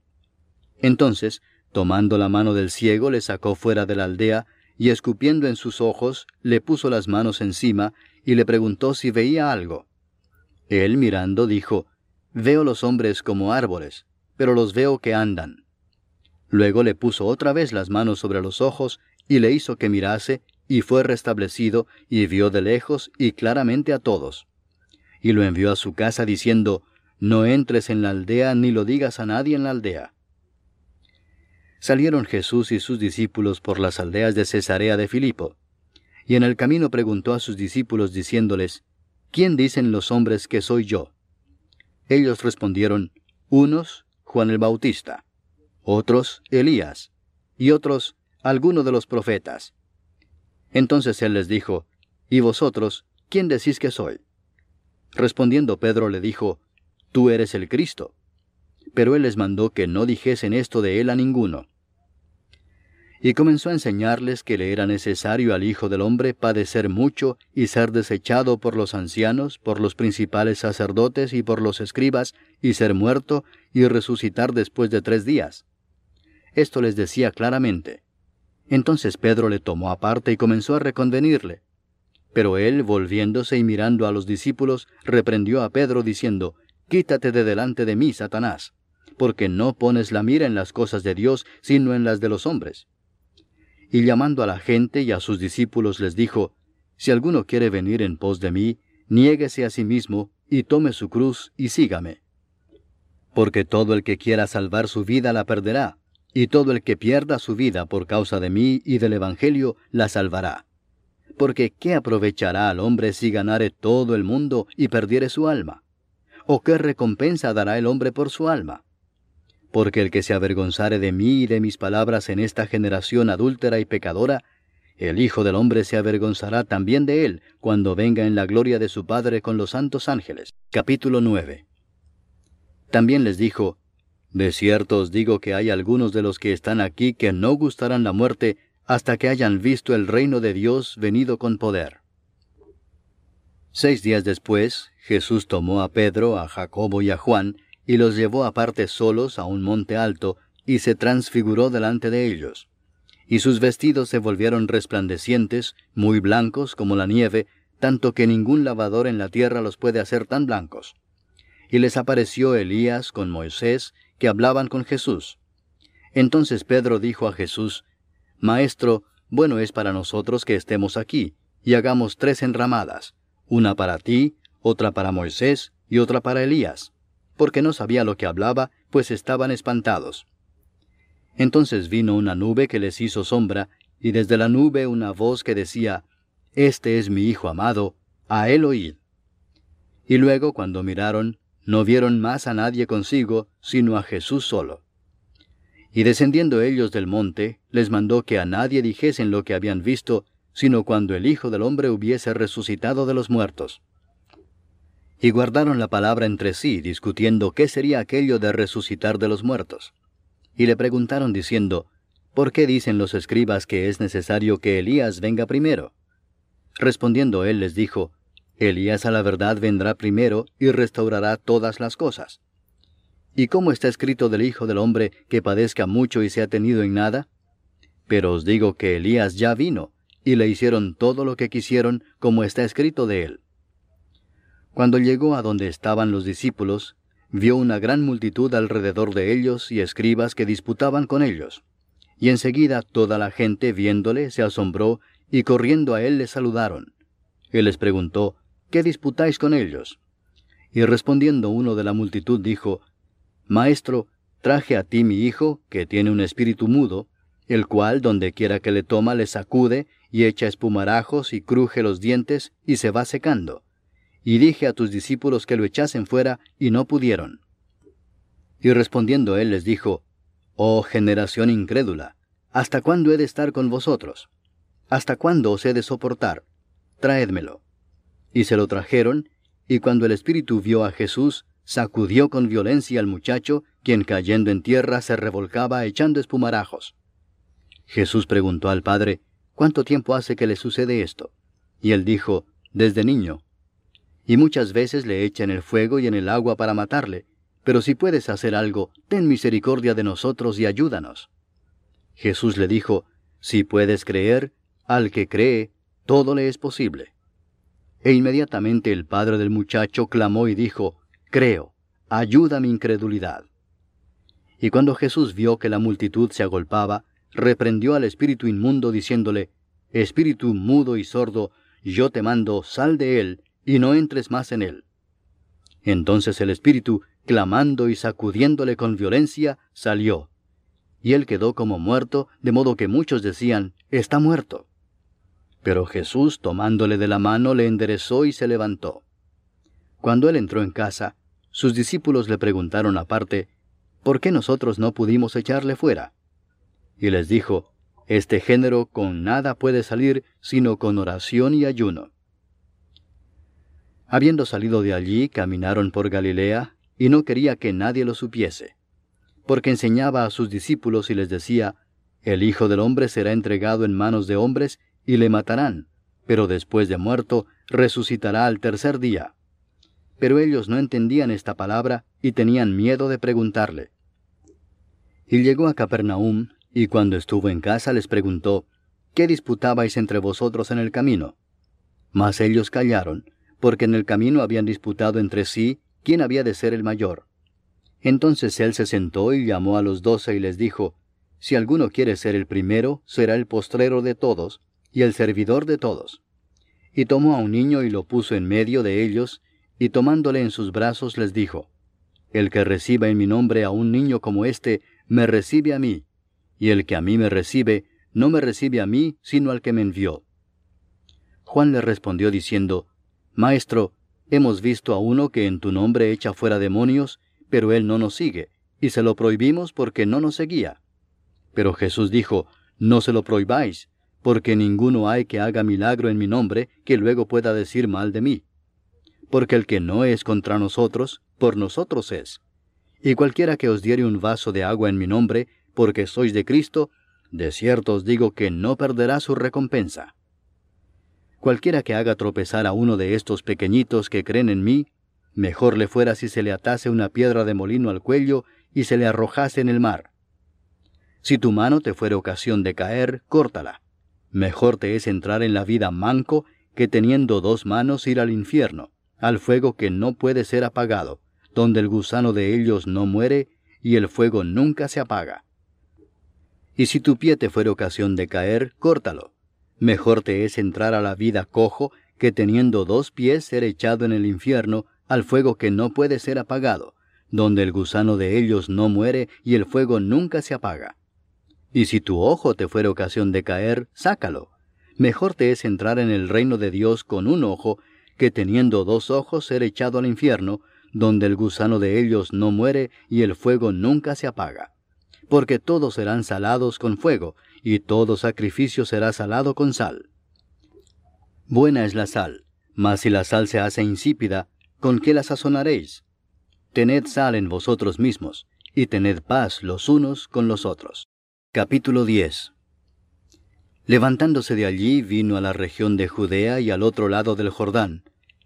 Entonces, tomando la mano del ciego, le sacó fuera de la aldea, y escupiendo en sus ojos, le puso las manos encima, y le preguntó si veía algo. Él mirando dijo, Veo los hombres como árboles, pero los veo que andan. Luego le puso otra vez las manos sobre los ojos y le hizo que mirase, y fue restablecido, y vio de lejos y claramente a todos. Y lo envió a su casa diciendo, No entres en la aldea ni lo digas a nadie en la aldea. Salieron Jesús y sus discípulos por las aldeas de Cesarea de Filipo. Y en el camino preguntó a sus discípulos diciéndoles, ¿Quién dicen los hombres que soy yo? Ellos respondieron, unos, Juan el Bautista, otros, Elías, y otros, alguno de los profetas. Entonces él les dijo, ¿Y vosotros, quién decís que soy? Respondiendo Pedro le dijo, Tú eres el Cristo. Pero él les mandó que no dijesen esto de él a ninguno. Y comenzó a enseñarles que le era necesario al Hijo del Hombre padecer mucho y ser desechado por los ancianos, por los principales sacerdotes y por los escribas, y ser muerto y resucitar después de tres días. Esto les decía claramente. Entonces Pedro le tomó aparte y comenzó a reconvenirle. Pero él, volviéndose y mirando a los discípulos, reprendió a Pedro diciendo, Quítate de delante de mí, Satanás, porque no pones la mira en las cosas de Dios, sino en las de los hombres y llamando a la gente y a sus discípulos les dijo, Si alguno quiere venir en pos de mí, niéguese a sí mismo, y tome su cruz, y sígame. Porque todo el que quiera salvar su vida la perderá, y todo el que pierda su vida por causa de mí y del Evangelio la salvará. Porque ¿qué aprovechará al hombre si ganare todo el mundo y perdiere su alma? ¿O qué recompensa dará el hombre por su alma? Porque el que se avergonzare de mí y de mis palabras en esta generación adúltera y pecadora, el Hijo del Hombre se avergonzará también de él cuando venga en la gloria de su Padre con los santos ángeles. Capítulo 9. También les dijo, De cierto os digo que hay algunos de los que están aquí que no gustarán la muerte hasta que hayan visto el reino de Dios venido con poder. Seis días después, Jesús tomó a Pedro, a Jacobo y a Juan, y los llevó aparte solos a un monte alto, y se transfiguró delante de ellos. Y sus vestidos se volvieron resplandecientes, muy blancos como la nieve, tanto que ningún lavador en la tierra los puede hacer tan blancos. Y les apareció Elías con Moisés, que hablaban con Jesús. Entonces Pedro dijo a Jesús, Maestro, bueno es para nosotros que estemos aquí, y hagamos tres enramadas, una para ti, otra para Moisés y otra para Elías porque no sabía lo que hablaba, pues estaban espantados. Entonces vino una nube que les hizo sombra, y desde la nube una voz que decía, Este es mi Hijo amado, a él oíd. Y luego cuando miraron, no vieron más a nadie consigo, sino a Jesús solo. Y descendiendo ellos del monte, les mandó que a nadie dijesen lo que habían visto, sino cuando el Hijo del hombre hubiese resucitado de los muertos. Y guardaron la palabra entre sí, discutiendo qué sería aquello de resucitar de los muertos. Y le preguntaron diciendo, ¿Por qué dicen los escribas que es necesario que Elías venga primero? Respondiendo él les dijo, Elías a la verdad vendrá primero y restaurará todas las cosas. ¿Y cómo está escrito del Hijo del Hombre que padezca mucho y sea tenido en nada? Pero os digo que Elías ya vino, y le hicieron todo lo que quisieron como está escrito de él. Cuando llegó a donde estaban los discípulos, vio una gran multitud alrededor de ellos y escribas que disputaban con ellos. Y enseguida toda la gente viéndole se asombró y corriendo a él le saludaron. Él les preguntó, ¿qué disputáis con ellos? Y respondiendo uno de la multitud dijo, Maestro, traje a ti mi hijo, que tiene un espíritu mudo, el cual donde quiera que le toma le sacude y echa espumarajos y cruje los dientes y se va secando y dije a tus discípulos que lo echasen fuera, y no pudieron. Y respondiendo él les dijo, Oh generación incrédula, ¿hasta cuándo he de estar con vosotros? ¿Hasta cuándo os he de soportar? Traédmelo. Y se lo trajeron, y cuando el espíritu vio a Jesús, sacudió con violencia al muchacho, quien cayendo en tierra se revolcaba echando espumarajos. Jesús preguntó al padre, ¿Cuánto tiempo hace que le sucede esto? Y él dijo, Desde niño y muchas veces le echan el fuego y en el agua para matarle, pero si puedes hacer algo, ten misericordia de nosotros y ayúdanos. Jesús le dijo, Si puedes creer, al que cree, todo le es posible. E inmediatamente el padre del muchacho clamó y dijo, Creo, ayuda mi incredulidad. Y cuando Jesús vio que la multitud se agolpaba, reprendió al espíritu inmundo diciéndole, Espíritu mudo y sordo, yo te mando, sal de él, y no entres más en él. Entonces el espíritu, clamando y sacudiéndole con violencia, salió. Y él quedó como muerto, de modo que muchos decían, está muerto. Pero Jesús, tomándole de la mano, le enderezó y se levantó. Cuando él entró en casa, sus discípulos le preguntaron aparte, ¿por qué nosotros no pudimos echarle fuera? Y les dijo, Este género con nada puede salir sino con oración y ayuno. Habiendo salido de allí, caminaron por Galilea, y no quería que nadie lo supiese, porque enseñaba a sus discípulos y les decía, el Hijo del Hombre será entregado en manos de hombres y le matarán, pero después de muerto resucitará al tercer día. Pero ellos no entendían esta palabra y tenían miedo de preguntarle. Y llegó a Capernaum, y cuando estuvo en casa les preguntó, ¿Qué disputabais entre vosotros en el camino? Mas ellos callaron, porque en el camino habían disputado entre sí quién había de ser el mayor. Entonces él se sentó y llamó a los doce y les dijo, Si alguno quiere ser el primero, será el postrero de todos, y el servidor de todos. Y tomó a un niño y lo puso en medio de ellos, y tomándole en sus brazos les dijo, El que reciba en mi nombre a un niño como éste, me recibe a mí, y el que a mí me recibe, no me recibe a mí, sino al que me envió. Juan le respondió diciendo, Maestro, hemos visto a uno que en tu nombre echa fuera demonios, pero él no nos sigue, y se lo prohibimos porque no nos seguía. Pero Jesús dijo, No se lo prohibáis, porque ninguno hay que haga milagro en mi nombre que luego pueda decir mal de mí. Porque el que no es contra nosotros, por nosotros es. Y cualquiera que os diere un vaso de agua en mi nombre, porque sois de Cristo, de cierto os digo que no perderá su recompensa. Cualquiera que haga tropezar a uno de estos pequeñitos que creen en mí, mejor le fuera si se le atase una piedra de molino al cuello y se le arrojase en el mar. Si tu mano te fuere ocasión de caer, córtala. Mejor te es entrar en la vida manco que teniendo dos manos ir al infierno, al fuego que no puede ser apagado, donde el gusano de ellos no muere y el fuego nunca se apaga. Y si tu pie te fuere ocasión de caer, córtalo. Mejor te es entrar a la vida cojo que teniendo dos pies ser echado en el infierno, al fuego que no puede ser apagado, donde el gusano de ellos no muere y el fuego nunca se apaga. Y si tu ojo te fuere ocasión de caer, sácalo. Mejor te es entrar en el reino de Dios con un ojo, que teniendo dos ojos ser echado al infierno, donde el gusano de ellos no muere y el fuego nunca se apaga. Porque todos serán salados con fuego, y todo sacrificio será salado con sal. Buena es la sal, mas si la sal se hace insípida, ¿con qué la sazonaréis? Tened sal en vosotros mismos, y tened paz los unos con los otros. Capítulo 10 Levantándose de allí vino a la región de Judea y al otro lado del Jordán,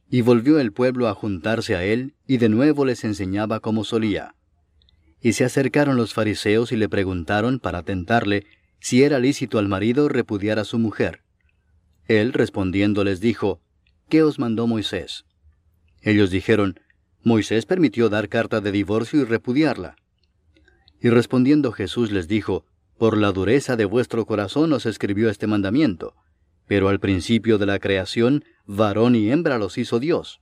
y volvió el pueblo a juntarse a él, y de nuevo les enseñaba como solía. Y se acercaron los fariseos y le preguntaron para tentarle si era lícito al marido repudiar a su mujer. Él respondiendo les dijo, ¿Qué os mandó Moisés? Ellos dijeron, Moisés permitió dar carta de divorcio y repudiarla. Y respondiendo Jesús les dijo, por la dureza de vuestro corazón os escribió este mandamiento, pero al principio de la creación, varón y hembra los hizo Dios.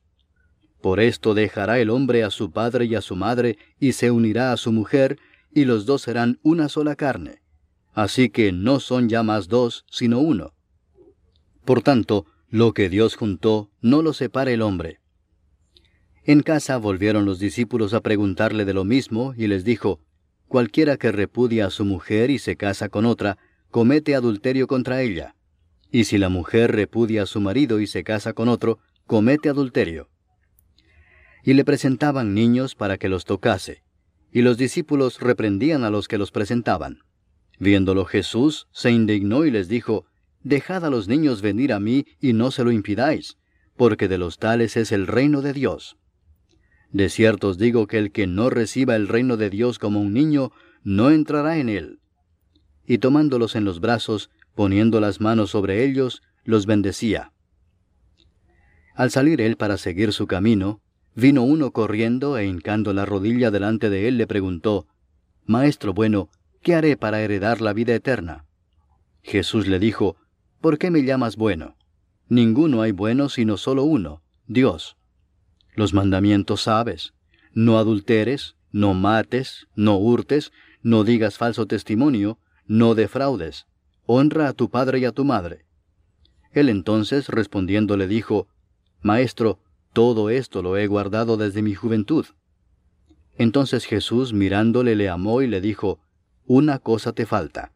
Por esto dejará el hombre a su padre y a su madre, y se unirá a su mujer, y los dos serán una sola carne. Así que no son ya más dos, sino uno. Por tanto, lo que Dios juntó, no lo separe el hombre. En casa volvieron los discípulos a preguntarle de lo mismo, y les dijo, Cualquiera que repudia a su mujer y se casa con otra, comete adulterio contra ella. Y si la mujer repudia a su marido y se casa con otro, comete adulterio. Y le presentaban niños para que los tocase, y los discípulos reprendían a los que los presentaban. Viéndolo Jesús, se indignó y les dijo, Dejad a los niños venir a mí y no se lo impidáis, porque de los tales es el reino de Dios. De cierto os digo que el que no reciba el reino de Dios como un niño, no entrará en él. Y tomándolos en los brazos, poniendo las manos sobre ellos, los bendecía. Al salir él para seguir su camino, vino uno corriendo e hincando la rodilla delante de él le preguntó, Maestro bueno, ¿qué haré para heredar la vida eterna? Jesús le dijo, ¿por qué me llamas bueno? Ninguno hay bueno sino solo uno, Dios. Los mandamientos sabes. No adulteres, no mates, no hurtes, no digas falso testimonio, no defraudes. Honra a tu padre y a tu madre. Él entonces respondiendo le dijo, Maestro, todo esto lo he guardado desde mi juventud. Entonces Jesús mirándole le amó y le dijo, Una cosa te falta.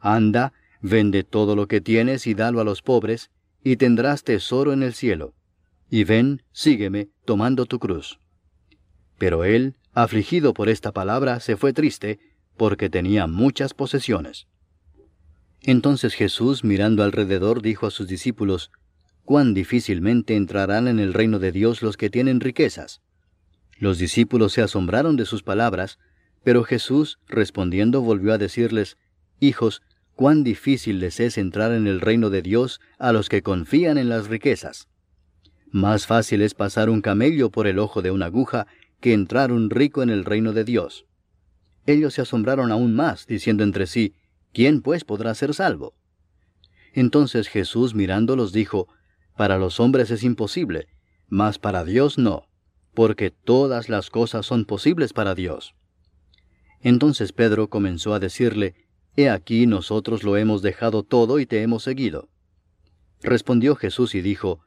Anda, vende todo lo que tienes y dalo a los pobres, y tendrás tesoro en el cielo y ven, sígueme, tomando tu cruz. Pero él, afligido por esta palabra, se fue triste, porque tenía muchas posesiones. Entonces Jesús, mirando alrededor, dijo a sus discípulos, Cuán difícilmente entrarán en el reino de Dios los que tienen riquezas. Los discípulos se asombraron de sus palabras, pero Jesús, respondiendo, volvió a decirles, Hijos, cuán difícil les es entrar en el reino de Dios a los que confían en las riquezas. Más fácil es pasar un camello por el ojo de una aguja que entrar un rico en el reino de Dios. Ellos se asombraron aún más, diciendo entre sí, ¿quién pues podrá ser salvo? Entonces Jesús mirándolos dijo, Para los hombres es imposible, mas para Dios no, porque todas las cosas son posibles para Dios. Entonces Pedro comenzó a decirle, He aquí nosotros lo hemos dejado todo y te hemos seguido. Respondió Jesús y dijo,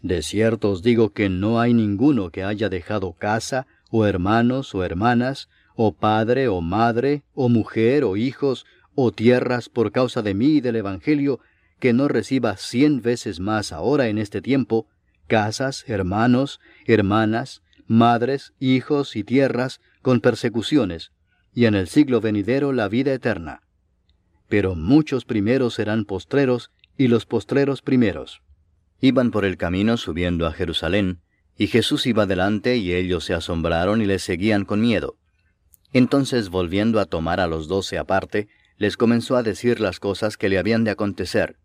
De cierto os digo que no hay ninguno que haya dejado casa, o hermanos, o hermanas, o padre, o madre, o mujer, o hijos, o tierras por causa de mí y del Evangelio, que no reciba cien veces más ahora en este tiempo, casas, hermanos, hermanas, madres, hijos y tierras, con persecuciones, y en el siglo venidero la vida eterna. Pero muchos primeros serán postreros, y los postreros primeros. Iban por el camino subiendo a Jerusalén, y Jesús iba delante, y ellos se asombraron y le seguían con miedo. Entonces, volviendo a tomar a los doce aparte, les comenzó a decir las cosas que le habían de acontecer.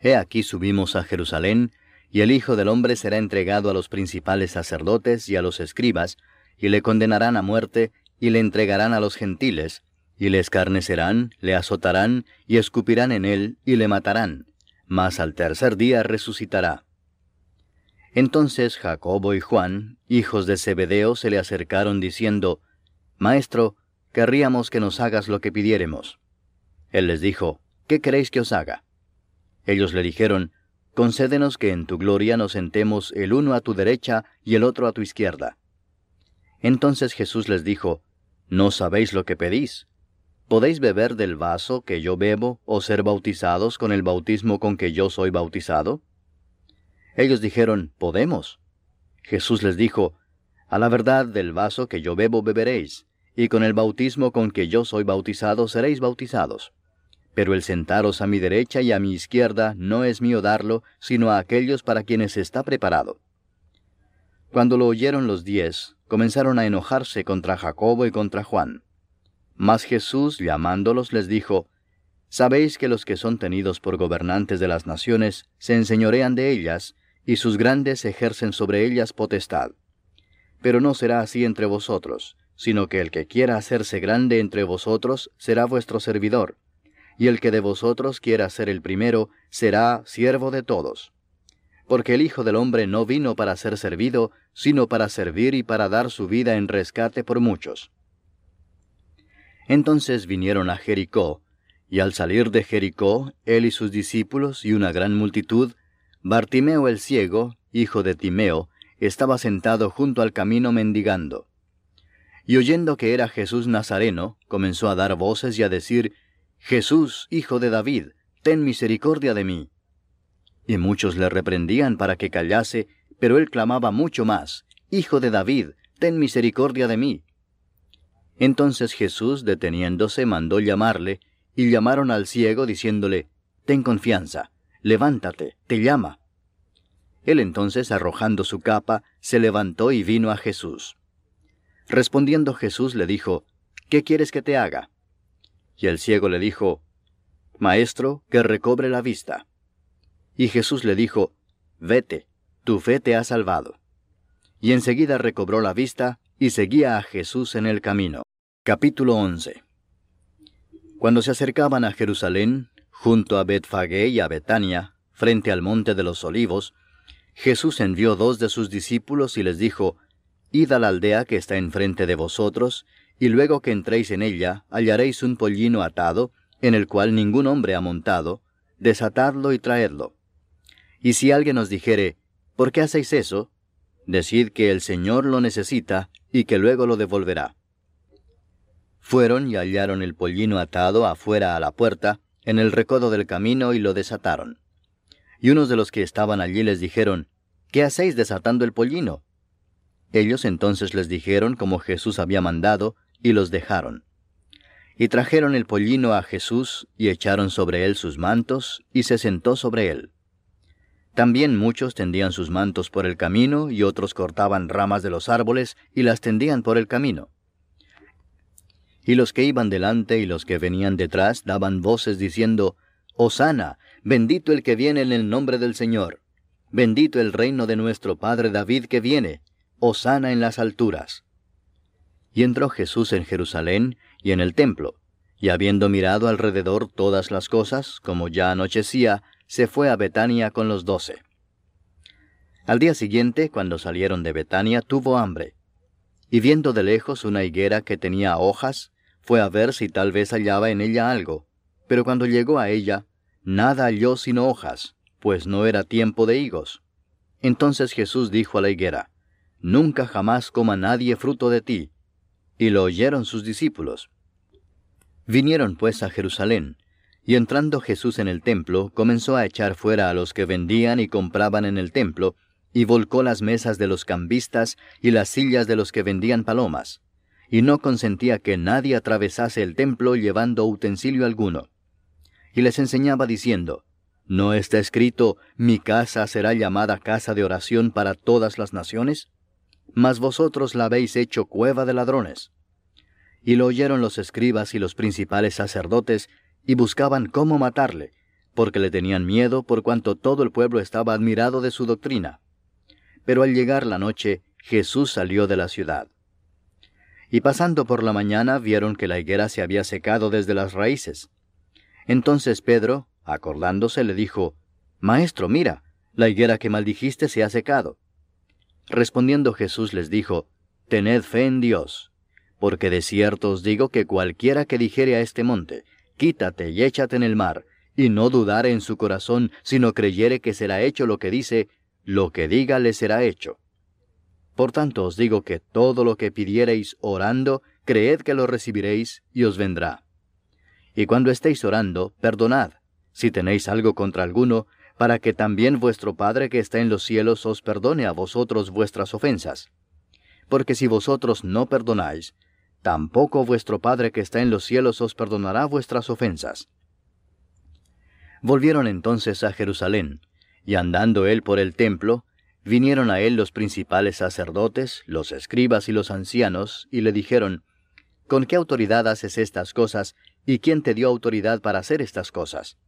He aquí subimos a Jerusalén, y el Hijo del Hombre será entregado a los principales sacerdotes y a los escribas, y le condenarán a muerte, y le entregarán a los gentiles, y le escarnecerán, le azotarán, y escupirán en él, y le matarán, mas al tercer día resucitará. Entonces Jacobo y Juan, hijos de Zebedeo, se le acercaron diciendo, Maestro, querríamos que nos hagas lo que pidiéremos. Él les dijo, ¿qué queréis que os haga? Ellos le dijeron, concédenos que en tu gloria nos sentemos el uno a tu derecha y el otro a tu izquierda. Entonces Jesús les dijo, ¿no sabéis lo que pedís? ¿Podéis beber del vaso que yo bebo o ser bautizados con el bautismo con que yo soy bautizado? Ellos dijeron, Podemos. Jesús les dijo, A la verdad del vaso que yo bebo beberéis, y con el bautismo con que yo soy bautizado seréis bautizados pero el sentaros a mi derecha y a mi izquierda no es mío darlo, sino a aquellos para quienes está preparado. Cuando lo oyeron los diez, comenzaron a enojarse contra Jacobo y contra Juan. Mas Jesús, llamándolos, les dijo, Sabéis que los que son tenidos por gobernantes de las naciones se enseñorean de ellas, y sus grandes ejercen sobre ellas potestad. Pero no será así entre vosotros, sino que el que quiera hacerse grande entre vosotros será vuestro servidor y el que de vosotros quiera ser el primero será siervo de todos. Porque el Hijo del Hombre no vino para ser servido, sino para servir y para dar su vida en rescate por muchos. Entonces vinieron a Jericó, y al salir de Jericó, él y sus discípulos y una gran multitud, Bartimeo el ciego, hijo de Timeo, estaba sentado junto al camino mendigando. Y oyendo que era Jesús Nazareno, comenzó a dar voces y a decir, Jesús, hijo de David, ten misericordia de mí. Y muchos le reprendían para que callase, pero él clamaba mucho más, Hijo de David, ten misericordia de mí. Entonces Jesús, deteniéndose, mandó llamarle, y llamaron al ciego, diciéndole, Ten confianza, levántate, te llama. Él entonces, arrojando su capa, se levantó y vino a Jesús. Respondiendo Jesús le dijo, ¿Qué quieres que te haga? Y el ciego le dijo, Maestro, que recobre la vista. Y Jesús le dijo, Vete, tu fe te ha salvado. Y enseguida recobró la vista y seguía a Jesús en el camino. Capítulo 11 Cuando se acercaban a Jerusalén, junto a Betfagé y a Betania, frente al monte de los olivos, Jesús envió dos de sus discípulos y les dijo, Id a la aldea que está enfrente de vosotros, y luego que entréis en ella hallaréis un pollino atado, en el cual ningún hombre ha montado, desatadlo y traedlo. Y si alguien os dijere, ¿por qué hacéis eso? Decid que el Señor lo necesita y que luego lo devolverá. Fueron y hallaron el pollino atado afuera a la puerta, en el recodo del camino, y lo desataron. Y unos de los que estaban allí les dijeron, ¿Qué hacéis desatando el pollino? Ellos entonces les dijeron como Jesús había mandado, y los dejaron. Y trajeron el pollino a Jesús, y echaron sobre él sus mantos, y se sentó sobre él. También muchos tendían sus mantos por el camino, y otros cortaban ramas de los árboles, y las tendían por el camino. Y los que iban delante y los que venían detrás daban voces diciendo, Hosana, bendito el que viene en el nombre del Señor, bendito el reino de nuestro Padre David que viene, Hosana en las alturas. Y entró Jesús en Jerusalén y en el templo, y habiendo mirado alrededor todas las cosas, como ya anochecía, se fue a Betania con los doce. Al día siguiente, cuando salieron de Betania, tuvo hambre. Y viendo de lejos una higuera que tenía hojas, fue a ver si tal vez hallaba en ella algo. Pero cuando llegó a ella, nada halló sino hojas, pues no era tiempo de higos. Entonces Jesús dijo a la higuera, Nunca jamás coma nadie fruto de ti. Y lo oyeron sus discípulos. Vinieron pues a Jerusalén, y entrando Jesús en el templo, comenzó a echar fuera a los que vendían y compraban en el templo, y volcó las mesas de los cambistas y las sillas de los que vendían palomas, y no consentía que nadie atravesase el templo llevando utensilio alguno. Y les enseñaba diciendo, ¿No está escrito, mi casa será llamada casa de oración para todas las naciones? Mas vosotros la habéis hecho cueva de ladrones. Y lo oyeron los escribas y los principales sacerdotes, y buscaban cómo matarle, porque le tenían miedo por cuanto todo el pueblo estaba admirado de su doctrina. Pero al llegar la noche, Jesús salió de la ciudad. Y pasando por la mañana vieron que la higuera se había secado desde las raíces. Entonces Pedro, acordándose, le dijo, Maestro, mira, la higuera que maldijiste se ha secado. Respondiendo Jesús les dijo, Tened fe en Dios porque de cierto os digo que cualquiera que dijere a este monte, quítate y échate en el mar, y no dudare en su corazón, sino creyere que será hecho lo que dice, lo que diga le será hecho. Por tanto os digo que todo lo que pidiereis orando, creed que lo recibiréis y os vendrá. Y cuando estéis orando, perdonad, si tenéis algo contra alguno, para que también vuestro Padre que está en los cielos os perdone a vosotros vuestras ofensas. Porque si vosotros no perdonáis, tampoco vuestro Padre que está en los cielos os perdonará vuestras ofensas. Volvieron entonces a Jerusalén, y andando él por el templo, vinieron a él los principales sacerdotes, los escribas y los ancianos, y le dijeron, ¿Con qué autoridad haces estas cosas, y quién te dio autoridad para hacer estas cosas?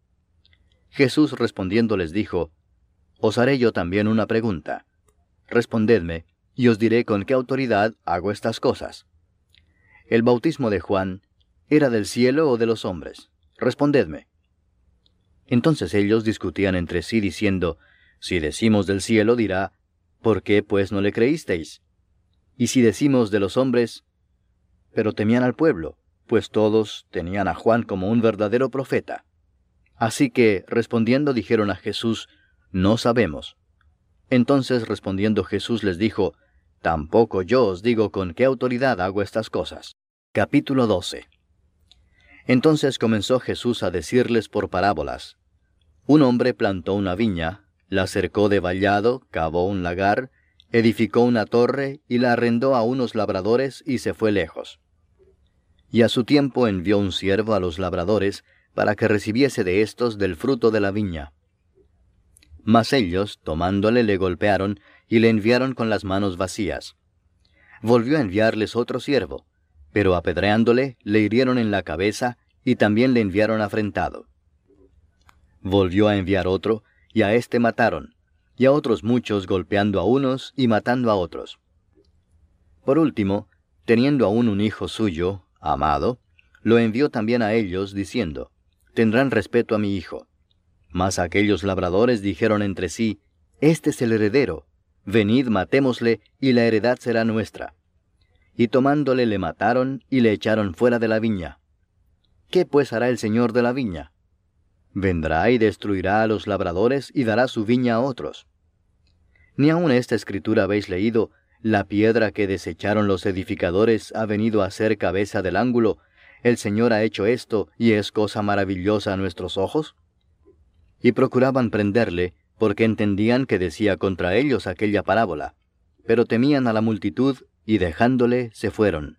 Jesús respondiendo les dijo, Os haré yo también una pregunta. Respondedme, y os diré con qué autoridad hago estas cosas. ¿El bautismo de Juan era del cielo o de los hombres? Respondedme. Entonces ellos discutían entre sí diciendo, Si decimos del cielo, dirá, ¿por qué pues no le creísteis? Y si decimos de los hombres, pero temían al pueblo, pues todos tenían a Juan como un verdadero profeta. Así que, respondiendo, dijeron a Jesús, No sabemos. Entonces respondiendo Jesús les dijo, Tampoco yo os digo con qué autoridad hago estas cosas. Capítulo 12 Entonces comenzó Jesús a decirles por parábolas. Un hombre plantó una viña, la cercó de vallado, cavó un lagar, edificó una torre y la arrendó a unos labradores y se fue lejos. Y a su tiempo envió un siervo a los labradores para que recibiese de éstos del fruto de la viña. Mas ellos, tomándole, le golpearon y le enviaron con las manos vacías. Volvió a enviarles otro siervo, pero apedreándole le hirieron en la cabeza y también le enviaron afrentado. Volvió a enviar otro, y a éste mataron, y a otros muchos golpeando a unos y matando a otros. Por último, teniendo aún un hijo suyo, amado, lo envió también a ellos, diciendo, Tendrán respeto a mi hijo. Mas aquellos labradores dijeron entre sí, Este es el heredero, venid matémosle, y la heredad será nuestra y tomándole le mataron y le echaron fuera de la viña. ¿Qué pues hará el señor de la viña? Vendrá y destruirá a los labradores y dará su viña a otros. Ni aun esta escritura habéis leído, la piedra que desecharon los edificadores ha venido a ser cabeza del ángulo, el Señor ha hecho esto y es cosa maravillosa a nuestros ojos? Y procuraban prenderle, porque entendían que decía contra ellos aquella parábola, pero temían a la multitud y dejándole se fueron.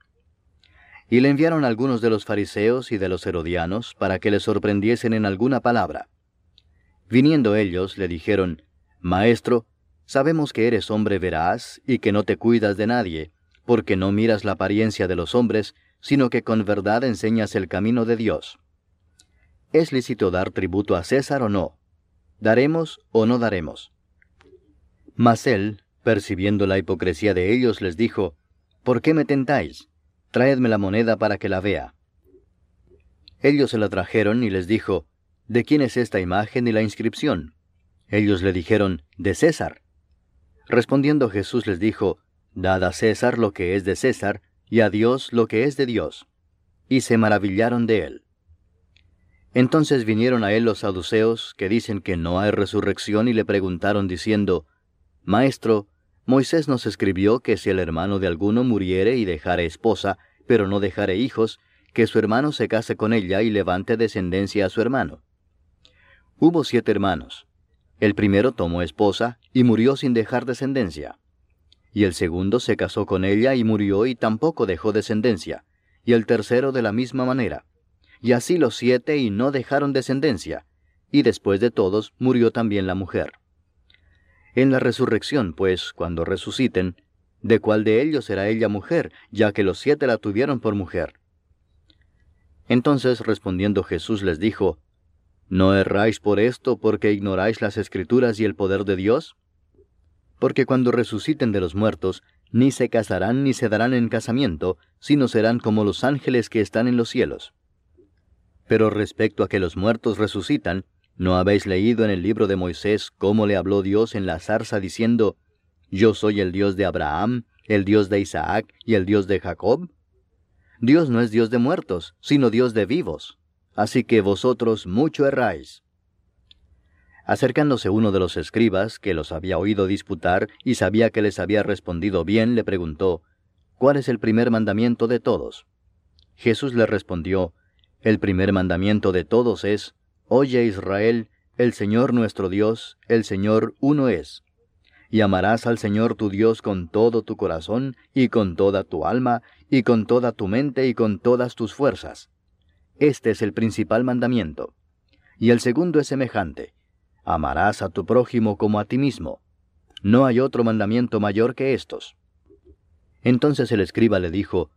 Y le enviaron algunos de los fariseos y de los herodianos para que le sorprendiesen en alguna palabra. Viniendo ellos, le dijeron, Maestro, sabemos que eres hombre veraz y que no te cuidas de nadie, porque no miras la apariencia de los hombres, sino que con verdad enseñas el camino de Dios. ¿Es lícito dar tributo a César o no? ¿Daremos o no daremos? Mas él, percibiendo la hipocresía de ellos, les dijo, ¿Por qué me tentáis? Traedme la moneda para que la vea. Ellos se la trajeron y les dijo, ¿De quién es esta imagen y la inscripción? Ellos le dijeron, De César. Respondiendo Jesús les dijo, Dad a César lo que es de César, y a Dios lo que es de Dios. Y se maravillaron de él. Entonces vinieron a él los saduceos, que dicen que no hay resurrección, y le preguntaron diciendo, Maestro, Moisés nos escribió que si el hermano de alguno muriere y dejare esposa, pero no dejare hijos, que su hermano se case con ella y levante descendencia a su hermano. Hubo siete hermanos. El primero tomó esposa y murió sin dejar descendencia. Y el segundo se casó con ella y murió y tampoco dejó descendencia. Y el tercero de la misma manera. Y así los siete y no dejaron descendencia. Y después de todos murió también la mujer. En la resurrección, pues, cuando resuciten, ¿de cuál de ellos será ella mujer, ya que los siete la tuvieron por mujer? Entonces respondiendo Jesús les dijo, ¿No erráis por esto porque ignoráis las escrituras y el poder de Dios? Porque cuando resuciten de los muertos, ni se casarán ni se darán en casamiento, sino serán como los ángeles que están en los cielos. Pero respecto a que los muertos resucitan, ¿No habéis leído en el libro de Moisés cómo le habló Dios en la zarza diciendo, Yo soy el Dios de Abraham, el Dios de Isaac y el Dios de Jacob? Dios no es Dios de muertos, sino Dios de vivos. Así que vosotros mucho erráis. Acercándose uno de los escribas, que los había oído disputar y sabía que les había respondido bien, le preguntó, ¿Cuál es el primer mandamiento de todos? Jesús le respondió, El primer mandamiento de todos es, Oye Israel, el Señor nuestro Dios, el Señor uno es. Y amarás al Señor tu Dios con todo tu corazón, y con toda tu alma, y con toda tu mente, y con todas tus fuerzas. Este es el principal mandamiento. Y el segundo es semejante. Amarás a tu prójimo como a ti mismo. No hay otro mandamiento mayor que estos. Entonces el escriba le dijo,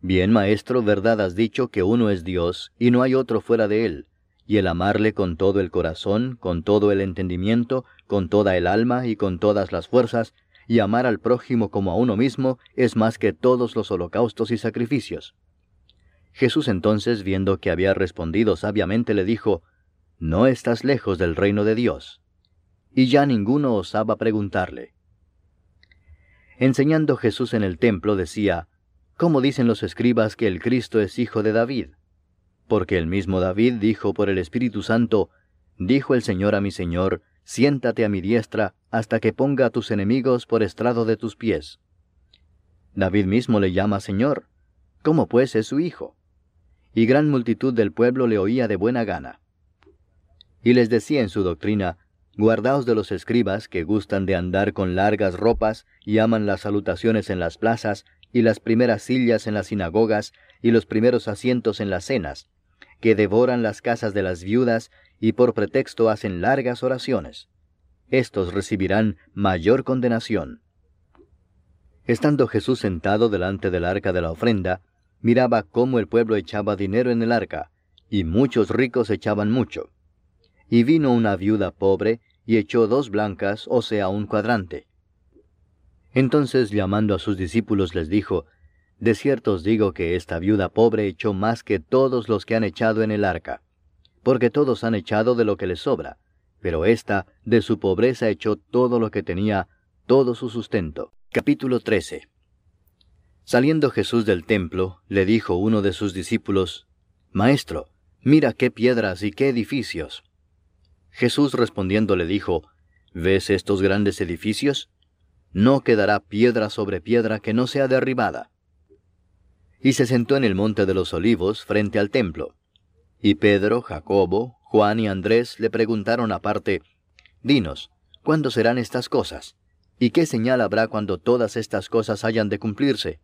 Bien, maestro, verdad has dicho que uno es Dios, y no hay otro fuera de él y el amarle con todo el corazón, con todo el entendimiento, con toda el alma y con todas las fuerzas, y amar al prójimo como a uno mismo es más que todos los holocaustos y sacrificios. Jesús entonces, viendo que había respondido sabiamente, le dijo, No estás lejos del reino de Dios. Y ya ninguno osaba preguntarle. Enseñando Jesús en el templo decía, ¿Cómo dicen los escribas que el Cristo es hijo de David? Porque el mismo David dijo por el Espíritu Santo, Dijo el Señor a mi Señor, siéntate a mi diestra hasta que ponga a tus enemigos por estrado de tus pies. David mismo le llama Señor. ¿Cómo pues es su hijo? Y gran multitud del pueblo le oía de buena gana. Y les decía en su doctrina, Guardaos de los escribas que gustan de andar con largas ropas y aman las salutaciones en las plazas y las primeras sillas en las sinagogas y los primeros asientos en las cenas, que devoran las casas de las viudas y por pretexto hacen largas oraciones. Estos recibirán mayor condenación. Estando Jesús sentado delante del arca de la ofrenda, miraba cómo el pueblo echaba dinero en el arca, y muchos ricos echaban mucho. Y vino una viuda pobre, y echó dos blancas, o sea, un cuadrante. Entonces llamando a sus discípulos les dijo, de cierto os digo que esta viuda pobre echó más que todos los que han echado en el arca, porque todos han echado de lo que les sobra, pero ésta de su pobreza echó todo lo que tenía, todo su sustento. Capítulo 13 Saliendo Jesús del templo, le dijo uno de sus discípulos, Maestro, mira qué piedras y qué edificios. Jesús respondiendo le dijo, ¿Ves estos grandes edificios? No quedará piedra sobre piedra que no sea derribada y se sentó en el monte de los olivos frente al templo. Y Pedro, Jacobo, Juan y Andrés le preguntaron aparte, Dinos, ¿cuándo serán estas cosas? ¿Y qué señal habrá cuando todas estas cosas hayan de cumplirse?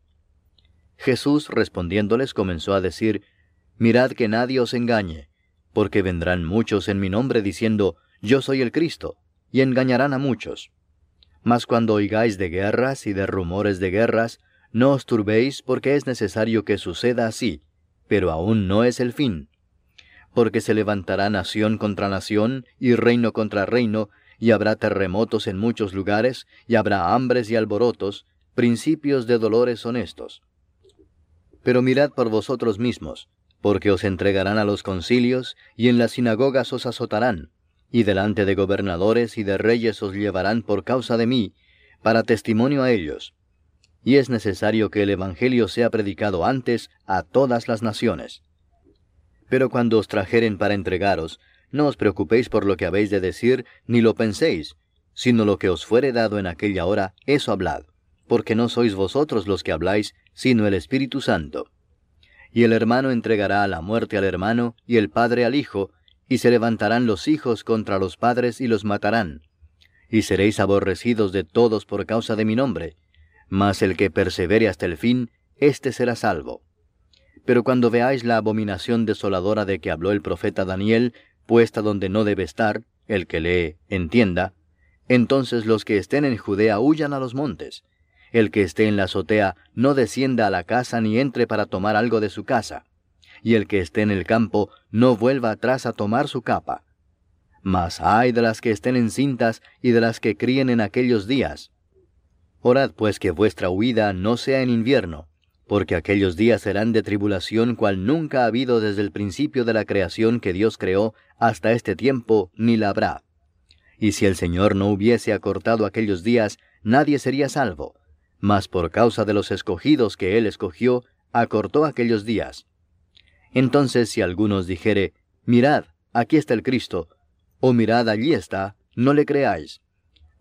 Jesús respondiéndoles comenzó a decir, Mirad que nadie os engañe, porque vendrán muchos en mi nombre diciendo, Yo soy el Cristo, y engañarán a muchos. Mas cuando oigáis de guerras y de rumores de guerras, no os turbéis porque es necesario que suceda así, pero aún no es el fin. Porque se levantará nación contra nación y reino contra reino, y habrá terremotos en muchos lugares, y habrá hambres y alborotos, principios de dolores honestos. Pero mirad por vosotros mismos, porque os entregarán a los concilios, y en las sinagogas os azotarán, y delante de gobernadores y de reyes os llevarán por causa de mí, para testimonio a ellos. Y es necesario que el Evangelio sea predicado antes a todas las naciones. Pero cuando os trajeren para entregaros, no os preocupéis por lo que habéis de decir, ni lo penséis, sino lo que os fuere dado en aquella hora, eso hablad, porque no sois vosotros los que habláis, sino el Espíritu Santo. Y el hermano entregará a la muerte al hermano, y el padre al hijo, y se levantarán los hijos contra los padres y los matarán. Y seréis aborrecidos de todos por causa de mi nombre, mas el que persevere hasta el fin, éste será salvo. Pero cuando veáis la abominación desoladora de que habló el profeta Daniel, puesta donde no debe estar, el que lee, entienda, entonces los que estén en Judea huyan a los montes. El que esté en la azotea no descienda a la casa ni entre para tomar algo de su casa y el que esté en el campo no vuelva atrás a tomar su capa. Mas ay de las que estén encintas y de las que críen en aquellos días. Orad pues que vuestra huida no sea en invierno, porque aquellos días serán de tribulación cual nunca ha habido desde el principio de la creación que Dios creó hasta este tiempo, ni la habrá. Y si el Señor no hubiese acortado aquellos días, nadie sería salvo. Mas por causa de los escogidos que Él escogió, acortó aquellos días. Entonces si algunos dijere, Mirad, aquí está el Cristo, o mirad, allí está, no le creáis,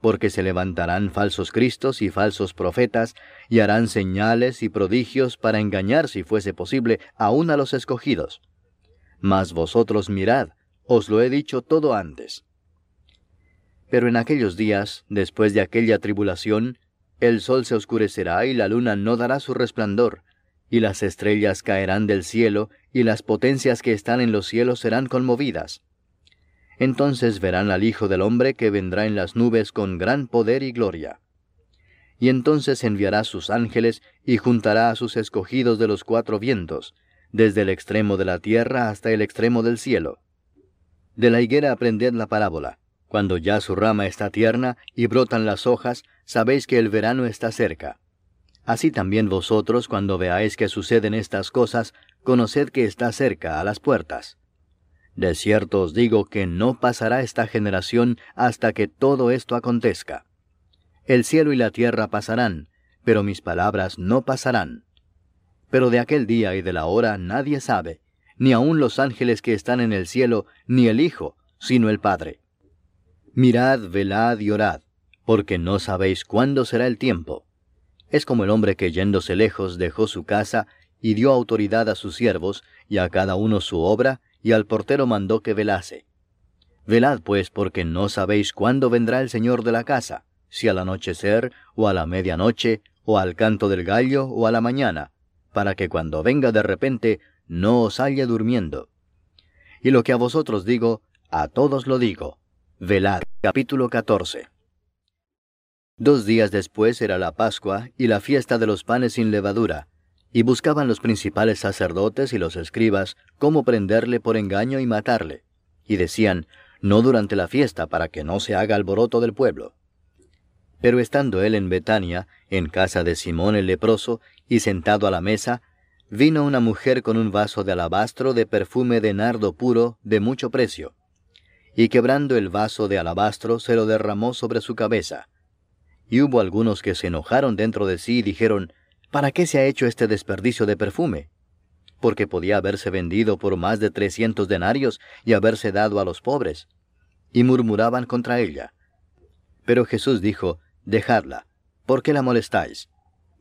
porque se levantarán falsos Cristos y falsos profetas, y harán señales y prodigios para engañar, si fuese posible, aún a los escogidos. Mas vosotros mirad, os lo he dicho todo antes. Pero en aquellos días, después de aquella tribulación, el sol se oscurecerá y la luna no dará su resplandor, y las estrellas caerán del cielo, y las potencias que están en los cielos serán conmovidas. Entonces verán al Hijo del Hombre que vendrá en las nubes con gran poder y gloria. Y entonces enviará sus ángeles y juntará a sus escogidos de los cuatro vientos, desde el extremo de la tierra hasta el extremo del cielo. De la higuera aprended la parábola. Cuando ya su rama está tierna y brotan las hojas, sabéis que el verano está cerca. Así también vosotros, cuando veáis que suceden estas cosas, conoced que está cerca a las puertas. De cierto os digo que no pasará esta generación hasta que todo esto acontezca. El cielo y la tierra pasarán, pero mis palabras no pasarán. Pero de aquel día y de la hora nadie sabe, ni aun los ángeles que están en el cielo, ni el Hijo, sino el Padre. Mirad, velad y orad, porque no sabéis cuándo será el tiempo. Es como el hombre que yéndose lejos dejó su casa y dio autoridad a sus siervos, y a cada uno su obra, y al portero mandó que velase. Velad pues, porque no sabéis cuándo vendrá el Señor de la casa, si al anochecer, o a la medianoche, o al canto del gallo, o a la mañana, para que cuando venga de repente no os halle durmiendo. Y lo que a vosotros digo, a todos lo digo. Velad. Capítulo 14. Dos días después era la Pascua y la fiesta de los panes sin levadura, y buscaban los principales sacerdotes y los escribas cómo prenderle por engaño y matarle, y decían, no durante la fiesta para que no se haga alboroto del pueblo. Pero estando él en Betania, en casa de Simón el leproso, y sentado a la mesa, vino una mujer con un vaso de alabastro de perfume de nardo puro de mucho precio, y quebrando el vaso de alabastro se lo derramó sobre su cabeza, y hubo algunos que se enojaron dentro de sí y dijeron, ¿Para qué se ha hecho este desperdicio de perfume? Porque podía haberse vendido por más de trescientos denarios y haberse dado a los pobres. Y murmuraban contra ella. Pero Jesús dijo, Dejadla, ¿por qué la molestáis?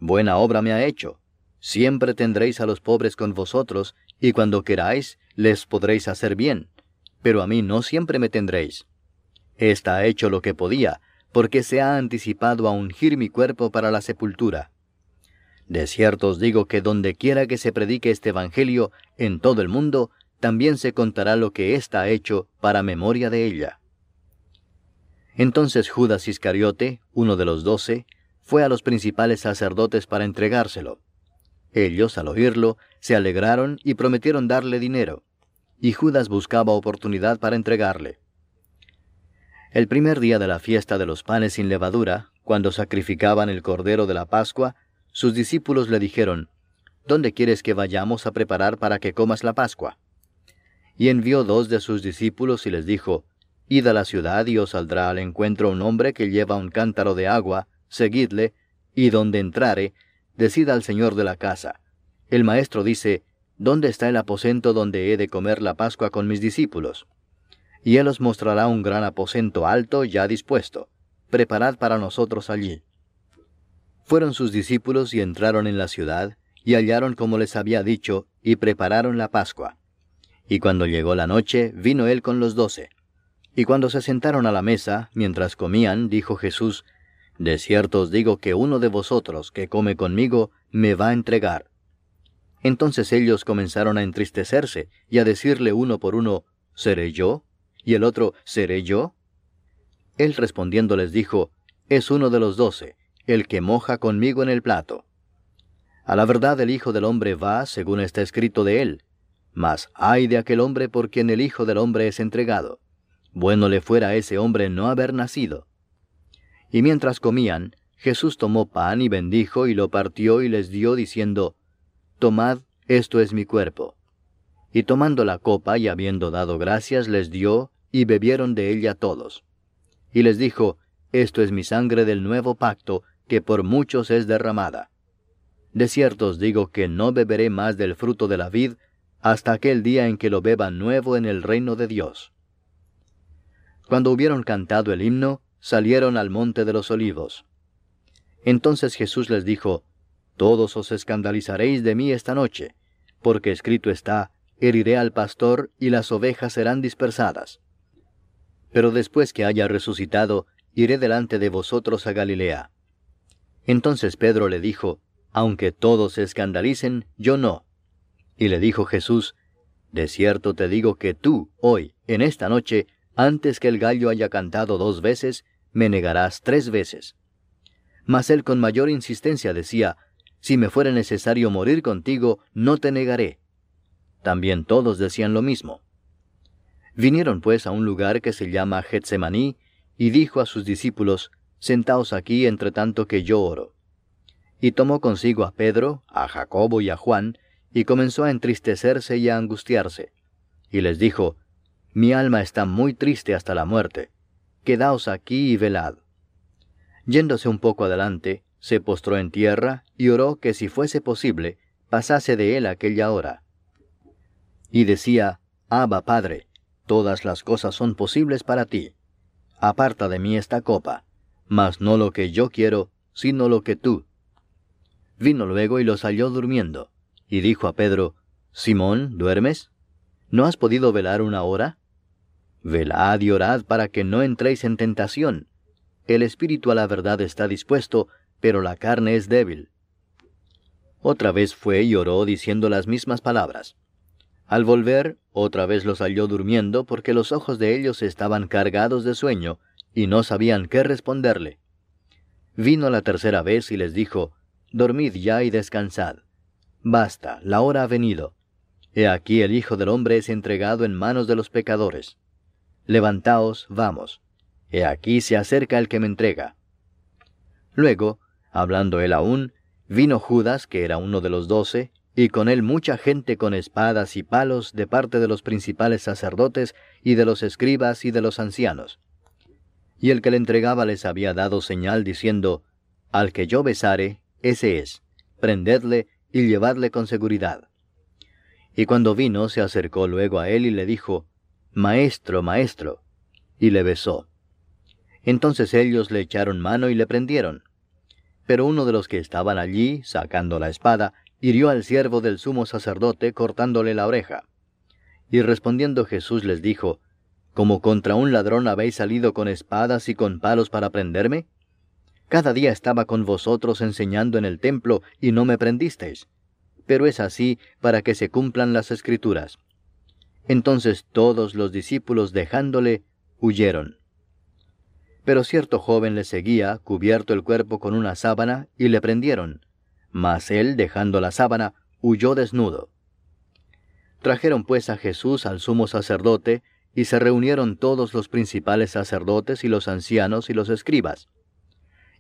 Buena obra me ha hecho. Siempre tendréis a los pobres con vosotros, y cuando queráis, les podréis hacer bien. Pero a mí no siempre me tendréis. Esta ha hecho lo que podía, porque se ha anticipado a ungir mi cuerpo para la sepultura. De cierto os digo que donde quiera que se predique este Evangelio en todo el mundo, también se contará lo que ésta ha hecho para memoria de ella. Entonces Judas Iscariote, uno de los doce, fue a los principales sacerdotes para entregárselo. Ellos, al oírlo, se alegraron y prometieron darle dinero, y Judas buscaba oportunidad para entregarle. El primer día de la fiesta de los panes sin levadura, cuando sacrificaban el cordero de la Pascua, sus discípulos le dijeron, ¿Dónde quieres que vayamos a preparar para que comas la Pascua? Y envió dos de sus discípulos y les dijo, Id a la ciudad y os saldrá al encuentro un hombre que lleva un cántaro de agua, seguidle, y donde entrare, decida al señor de la casa. El maestro dice, ¿Dónde está el aposento donde he de comer la Pascua con mis discípulos? Y él os mostrará un gran aposento alto ya dispuesto. Preparad para nosotros allí. Fueron sus discípulos y entraron en la ciudad, y hallaron como les había dicho, y prepararon la Pascua. Y cuando llegó la noche, vino él con los doce. Y cuando se sentaron a la mesa, mientras comían, dijo Jesús, De cierto os digo que uno de vosotros que come conmigo me va a entregar. Entonces ellos comenzaron a entristecerse y a decirle uno por uno, ¿Seré yo? Y el otro, ¿Seré yo? Él respondiendo les dijo, Es uno de los doce, el que moja conmigo en el plato. A la verdad el Hijo del Hombre va, según está escrito de él, mas ay de aquel hombre por quien el Hijo del Hombre es entregado. Bueno le fuera a ese hombre no haber nacido. Y mientras comían, Jesús tomó pan y bendijo y lo partió y les dio diciendo, Tomad, esto es mi cuerpo. Y tomando la copa y habiendo dado gracias, les dio, y bebieron de ella todos. Y les dijo, Esto es mi sangre del nuevo pacto, que por muchos es derramada. De cierto os digo que no beberé más del fruto de la vid hasta aquel día en que lo beba nuevo en el reino de Dios. Cuando hubieron cantado el himno, salieron al monte de los olivos. Entonces Jesús les dijo, Todos os escandalizaréis de mí esta noche, porque escrito está, heriré al pastor y las ovejas serán dispersadas. Pero después que haya resucitado, iré delante de vosotros a Galilea. Entonces Pedro le dijo, Aunque todos se escandalicen, yo no. Y le dijo Jesús, De cierto te digo que tú, hoy, en esta noche, antes que el gallo haya cantado dos veces, me negarás tres veces. Mas él con mayor insistencia decía, Si me fuera necesario morir contigo, no te negaré. También todos decían lo mismo. Vinieron pues a un lugar que se llama Getsemaní, y dijo a sus discípulos, Sentaos aquí entre tanto que yo oro. Y tomó consigo a Pedro, a Jacobo y a Juan, y comenzó a entristecerse y a angustiarse. Y les dijo, Mi alma está muy triste hasta la muerte. Quedaos aquí y velad. Yéndose un poco adelante, se postró en tierra y oró que si fuese posible, pasase de él aquella hora. Y decía, Abba Padre, todas las cosas son posibles para ti. Aparta de mí esta copa mas no lo que yo quiero, sino lo que tú. Vino luego y los halló durmiendo, y dijo a Pedro, Simón, ¿duermes? ¿No has podido velar una hora? Velad y orad para que no entréis en tentación. El espíritu a la verdad está dispuesto, pero la carne es débil. Otra vez fue y oró diciendo las mismas palabras. Al volver, otra vez los halló durmiendo porque los ojos de ellos estaban cargados de sueño, y no sabían qué responderle. Vino la tercera vez y les dijo, Dormid ya y descansad. Basta, la hora ha venido. He aquí el Hijo del Hombre es entregado en manos de los pecadores. Levantaos, vamos. He aquí se acerca el que me entrega. Luego, hablando él aún, vino Judas, que era uno de los doce, y con él mucha gente con espadas y palos de parte de los principales sacerdotes y de los escribas y de los ancianos y el que le entregaba les había dado señal diciendo, Al que yo besare, ese es, prendedle y llevadle con seguridad. Y cuando vino, se acercó luego a él y le dijo, Maestro, maestro, y le besó. Entonces ellos le echaron mano y le prendieron. Pero uno de los que estaban allí, sacando la espada, hirió al siervo del sumo sacerdote cortándole la oreja. Y respondiendo Jesús les dijo, ¿Como contra un ladrón habéis salido con espadas y con palos para prenderme? Cada día estaba con vosotros enseñando en el templo y no me prendisteis. Pero es así para que se cumplan las escrituras. Entonces todos los discípulos dejándole, huyeron. Pero cierto joven le seguía, cubierto el cuerpo con una sábana, y le prendieron. Mas él, dejando la sábana, huyó desnudo. Trajeron pues a Jesús al sumo sacerdote, y se reunieron todos los principales sacerdotes y los ancianos y los escribas.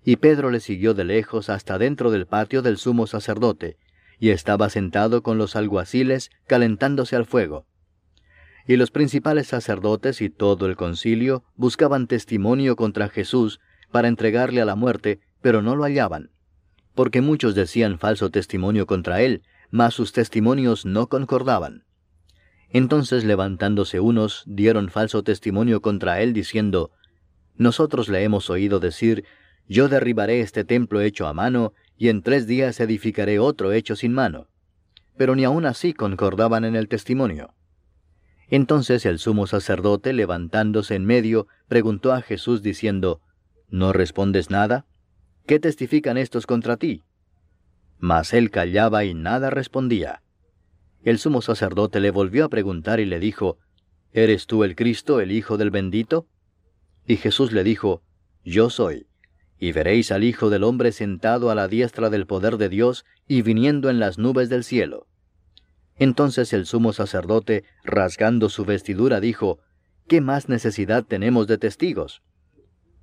Y Pedro le siguió de lejos hasta dentro del patio del sumo sacerdote, y estaba sentado con los alguaciles calentándose al fuego. Y los principales sacerdotes y todo el concilio buscaban testimonio contra Jesús para entregarle a la muerte, pero no lo hallaban, porque muchos decían falso testimonio contra él, mas sus testimonios no concordaban. Entonces levantándose unos, dieron falso testimonio contra él, diciendo, Nosotros le hemos oído decir, Yo derribaré este templo hecho a mano, y en tres días edificaré otro hecho sin mano. Pero ni aun así concordaban en el testimonio. Entonces el sumo sacerdote, levantándose en medio, preguntó a Jesús diciendo, ¿No respondes nada? ¿Qué testifican estos contra ti? Mas él callaba y nada respondía. El sumo sacerdote le volvió a preguntar y le dijo, ¿Eres tú el Cristo, el Hijo del bendito? Y Jesús le dijo, Yo soy. Y veréis al Hijo del hombre sentado a la diestra del poder de Dios y viniendo en las nubes del cielo. Entonces el sumo sacerdote, rasgando su vestidura, dijo, ¿Qué más necesidad tenemos de testigos?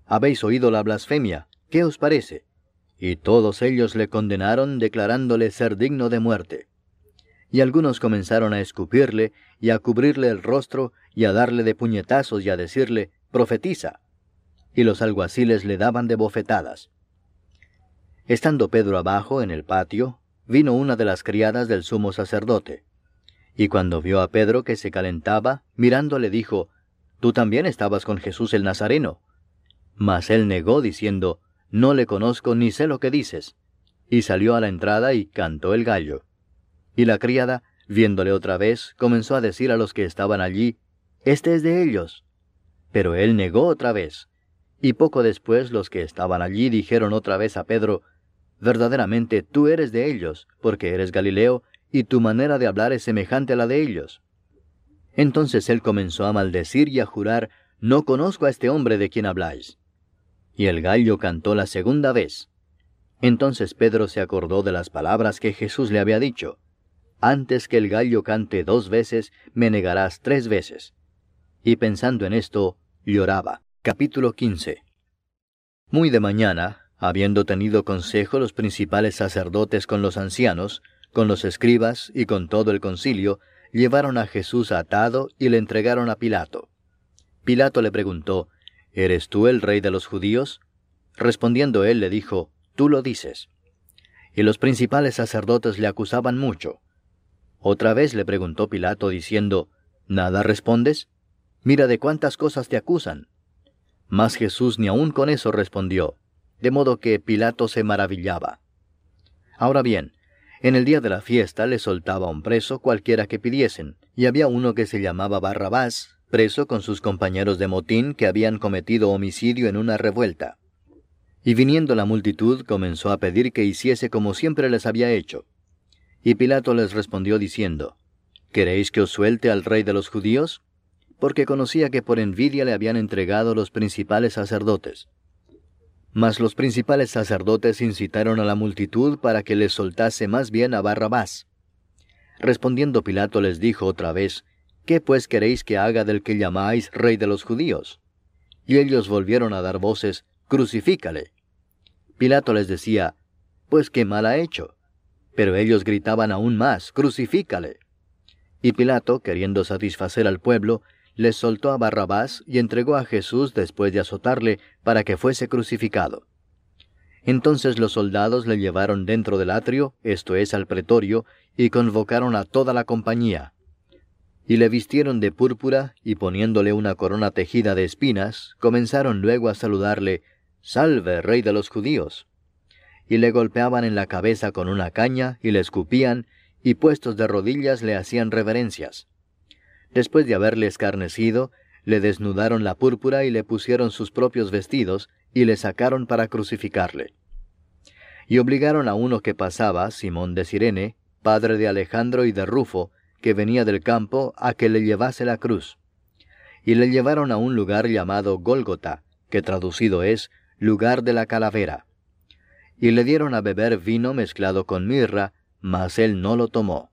Habéis oído la blasfemia, ¿qué os parece? Y todos ellos le condenaron, declarándole ser digno de muerte. Y algunos comenzaron a escupirle, y a cubrirle el rostro, y a darle de puñetazos, y a decirle, Profetiza. Y los alguaciles le daban de bofetadas. Estando Pedro abajo, en el patio, vino una de las criadas del sumo sacerdote. Y cuando vio a Pedro que se calentaba, mirándole dijo, Tú también estabas con Jesús el Nazareno. Mas él negó, diciendo, No le conozco ni sé lo que dices. Y salió a la entrada y cantó el gallo. Y la criada, viéndole otra vez, comenzó a decir a los que estaban allí, Este es de ellos. Pero él negó otra vez. Y poco después los que estaban allí dijeron otra vez a Pedro, Verdaderamente tú eres de ellos, porque eres Galileo, y tu manera de hablar es semejante a la de ellos. Entonces él comenzó a maldecir y a jurar, No conozco a este hombre de quien habláis. Y el gallo cantó la segunda vez. Entonces Pedro se acordó de las palabras que Jesús le había dicho, Antes que el gallo cante dos veces, me negarás tres veces. Y pensando en esto, lloraba. Capítulo 15. Muy de mañana, habiendo tenido consejo los principales sacerdotes con los ancianos, con los escribas y con todo el concilio, llevaron a Jesús atado y le entregaron a Pilato. Pilato le preguntó, ¿Eres tú el rey de los judíos? Respondiendo él le dijo, Tú lo dices. Y los principales sacerdotes le acusaban mucho. Otra vez le preguntó Pilato diciendo, ¿Nada respondes? Mira de cuántas cosas te acusan. Mas Jesús ni aun con eso respondió, de modo que Pilato se maravillaba. Ahora bien, en el día de la fiesta le soltaba un preso cualquiera que pidiesen, y había uno que se llamaba Barrabás, preso con sus compañeros de motín que habían cometido homicidio en una revuelta. Y viniendo la multitud comenzó a pedir que hiciese como siempre les había hecho. Y Pilato les respondió diciendo, ¿Queréis que os suelte al rey de los judíos? Porque conocía que por envidia le habían entregado los principales sacerdotes. Mas los principales sacerdotes incitaron a la multitud para que les soltase más bien a Barrabás. Respondiendo Pilato les dijo otra vez, ¿Qué pues queréis que haga del que llamáis rey de los judíos? Y ellos volvieron a dar voces, Crucifícale. Pilato les decía, Pues qué mal ha hecho. Pero ellos gritaban aún más, Crucifícale. Y Pilato, queriendo satisfacer al pueblo, les soltó a Barrabás y entregó a Jesús después de azotarle para que fuese crucificado. Entonces los soldados le llevaron dentro del atrio, esto es al pretorio, y convocaron a toda la compañía. Y le vistieron de púrpura, y poniéndole una corona tejida de espinas, comenzaron luego a saludarle, Salve, rey de los judíos. Y le golpeaban en la cabeza con una caña, y le escupían, y puestos de rodillas le hacían reverencias. Después de haberle escarnecido, le desnudaron la púrpura y le pusieron sus propios vestidos, y le sacaron para crucificarle. Y obligaron a uno que pasaba, Simón de Sirene, padre de Alejandro y de Rufo, que venía del campo, a que le llevase la cruz. Y le llevaron a un lugar llamado Gólgota, que traducido es lugar de la calavera. Y le dieron a beber vino mezclado con mirra, mas él no lo tomó.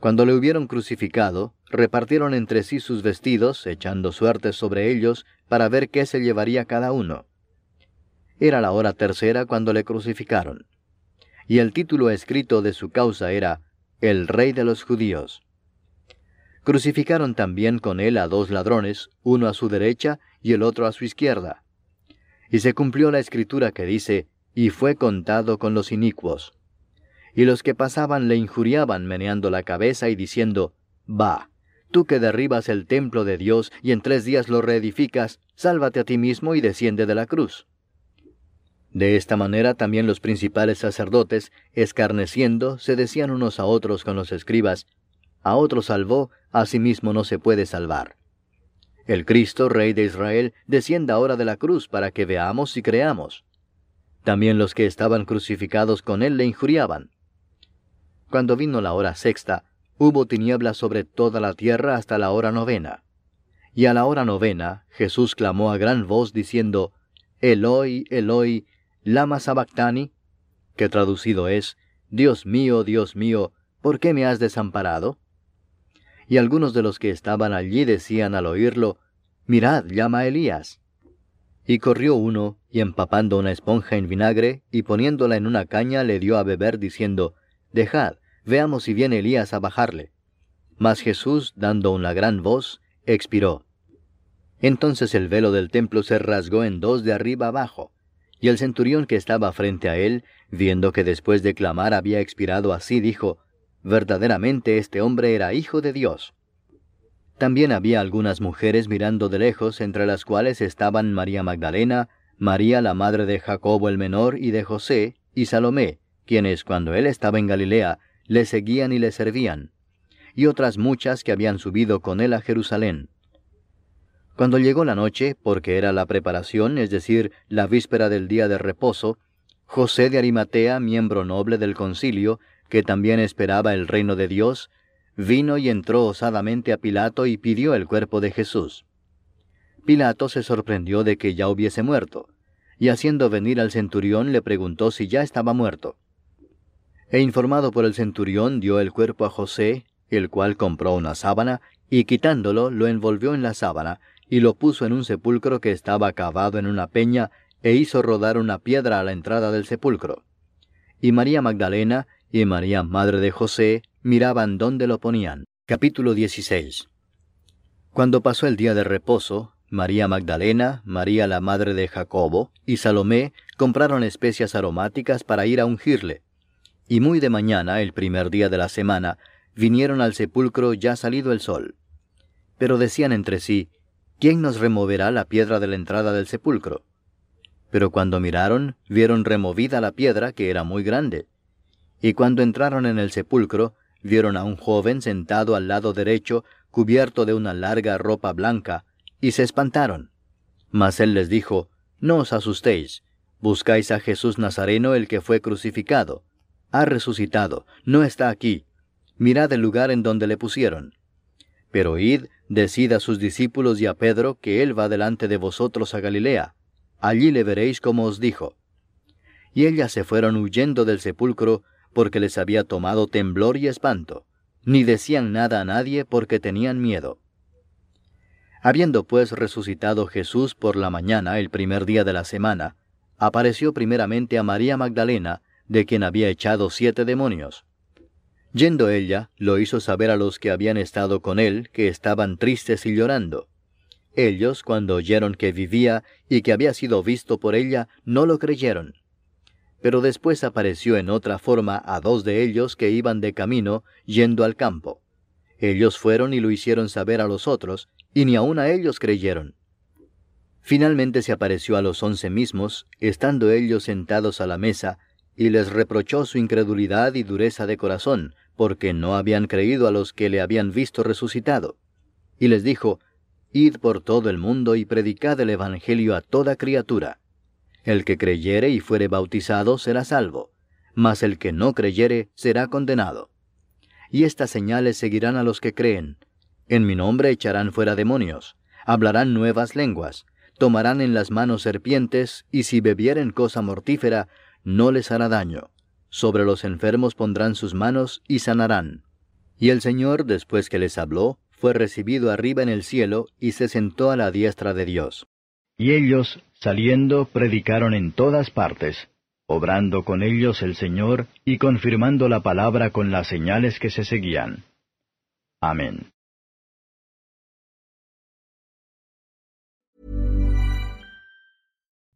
Cuando le hubieron crucificado, repartieron entre sí sus vestidos, echando suertes sobre ellos, para ver qué se llevaría cada uno. Era la hora tercera cuando le crucificaron. Y el título escrito de su causa era El Rey de los Judíos. Crucificaron también con él a dos ladrones, uno a su derecha y el otro a su izquierda. Y se cumplió la escritura que dice, y fue contado con los inicuos y los que pasaban le injuriaban meneando la cabeza y diciendo, Va, tú que derribas el templo de Dios y en tres días lo reedificas, sálvate a ti mismo y desciende de la cruz. De esta manera también los principales sacerdotes, escarneciendo, se decían unos a otros con los escribas, A otro salvó, a sí mismo no se puede salvar. El Cristo, Rey de Israel, descienda ahora de la cruz para que veamos y creamos. También los que estaban crucificados con él le injuriaban. Cuando vino la hora sexta, hubo tinieblas sobre toda la tierra hasta la hora novena. Y a la hora novena, Jesús clamó a gran voz diciendo, Eloi, Eloi, lama sabactani, que traducido es, Dios mío, Dios mío, ¿por qué me has desamparado? Y algunos de los que estaban allí decían al oírlo, Mirad, llama a Elías. Y corrió uno, y empapando una esponja en vinagre, y poniéndola en una caña, le dio a beber, diciendo, Dejad, veamos si viene Elías a bajarle. Mas Jesús, dando una gran voz, expiró. Entonces el velo del templo se rasgó en dos de arriba abajo, y el centurión que estaba frente a él, viendo que después de clamar había expirado así, dijo, Verdaderamente este hombre era hijo de Dios. También había algunas mujeres mirando de lejos, entre las cuales estaban María Magdalena, María la madre de Jacobo el menor y de José, y Salomé, quienes cuando él estaba en Galilea le seguían y le servían, y otras muchas que habían subido con él a Jerusalén. Cuando llegó la noche, porque era la preparación, es decir, la víspera del día de reposo, José de Arimatea, miembro noble del concilio, que también esperaba el reino de Dios, vino y entró osadamente a Pilato y pidió el cuerpo de Jesús. Pilato se sorprendió de que ya hubiese muerto, y haciendo venir al centurión le preguntó si ya estaba muerto. E informado por el centurión dio el cuerpo a José, el cual compró una sábana, y quitándolo lo envolvió en la sábana, y lo puso en un sepulcro que estaba cavado en una peña, e hizo rodar una piedra a la entrada del sepulcro. Y María Magdalena y María Madre de José miraban dónde lo ponían. Capítulo 16 Cuando pasó el día de reposo, María Magdalena, María la Madre de Jacobo y Salomé compraron especias aromáticas para ir a ungirle. Y muy de mañana, el primer día de la semana, vinieron al sepulcro ya salido el sol. Pero decían entre sí, ¿quién nos removerá la piedra de la entrada del sepulcro? Pero cuando miraron, vieron removida la piedra, que era muy grande. Y cuando entraron en el sepulcro, vieron a un joven sentado al lado derecho, cubierto de una larga ropa blanca, y se espantaron. Mas él les dijo, No os asustéis, buscáis a Jesús Nazareno el que fue crucificado ha resucitado, no está aquí. Mirad el lugar en donde le pusieron. Pero id, decid a sus discípulos y a Pedro que él va delante de vosotros a Galilea. Allí le veréis como os dijo. Y ellas se fueron huyendo del sepulcro porque les había tomado temblor y espanto, ni decían nada a nadie porque tenían miedo. Habiendo pues resucitado Jesús por la mañana el primer día de la semana, apareció primeramente a María Magdalena, de quien había echado siete demonios. Yendo ella, lo hizo saber a los que habían estado con él, que estaban tristes y llorando. Ellos, cuando oyeron que vivía y que había sido visto por ella, no lo creyeron. Pero después apareció en otra forma a dos de ellos que iban de camino, yendo al campo. Ellos fueron y lo hicieron saber a los otros, y ni aun a ellos creyeron. Finalmente se apareció a los once mismos, estando ellos sentados a la mesa, y les reprochó su incredulidad y dureza de corazón, porque no habían creído a los que le habían visto resucitado. Y les dijo, Id por todo el mundo y predicad el Evangelio a toda criatura. El que creyere y fuere bautizado será salvo, mas el que no creyere será condenado. Y estas señales seguirán a los que creen. En mi nombre echarán fuera demonios, hablarán nuevas lenguas, tomarán en las manos serpientes, y si bebieren cosa mortífera, no les hará daño. Sobre los enfermos pondrán sus manos y sanarán. Y el Señor, después que les habló, fue recibido arriba en el cielo y se sentó a la diestra de Dios. Y ellos, saliendo, predicaron en todas partes, obrando con ellos el Señor y confirmando la palabra con las señales que se seguían. Amén.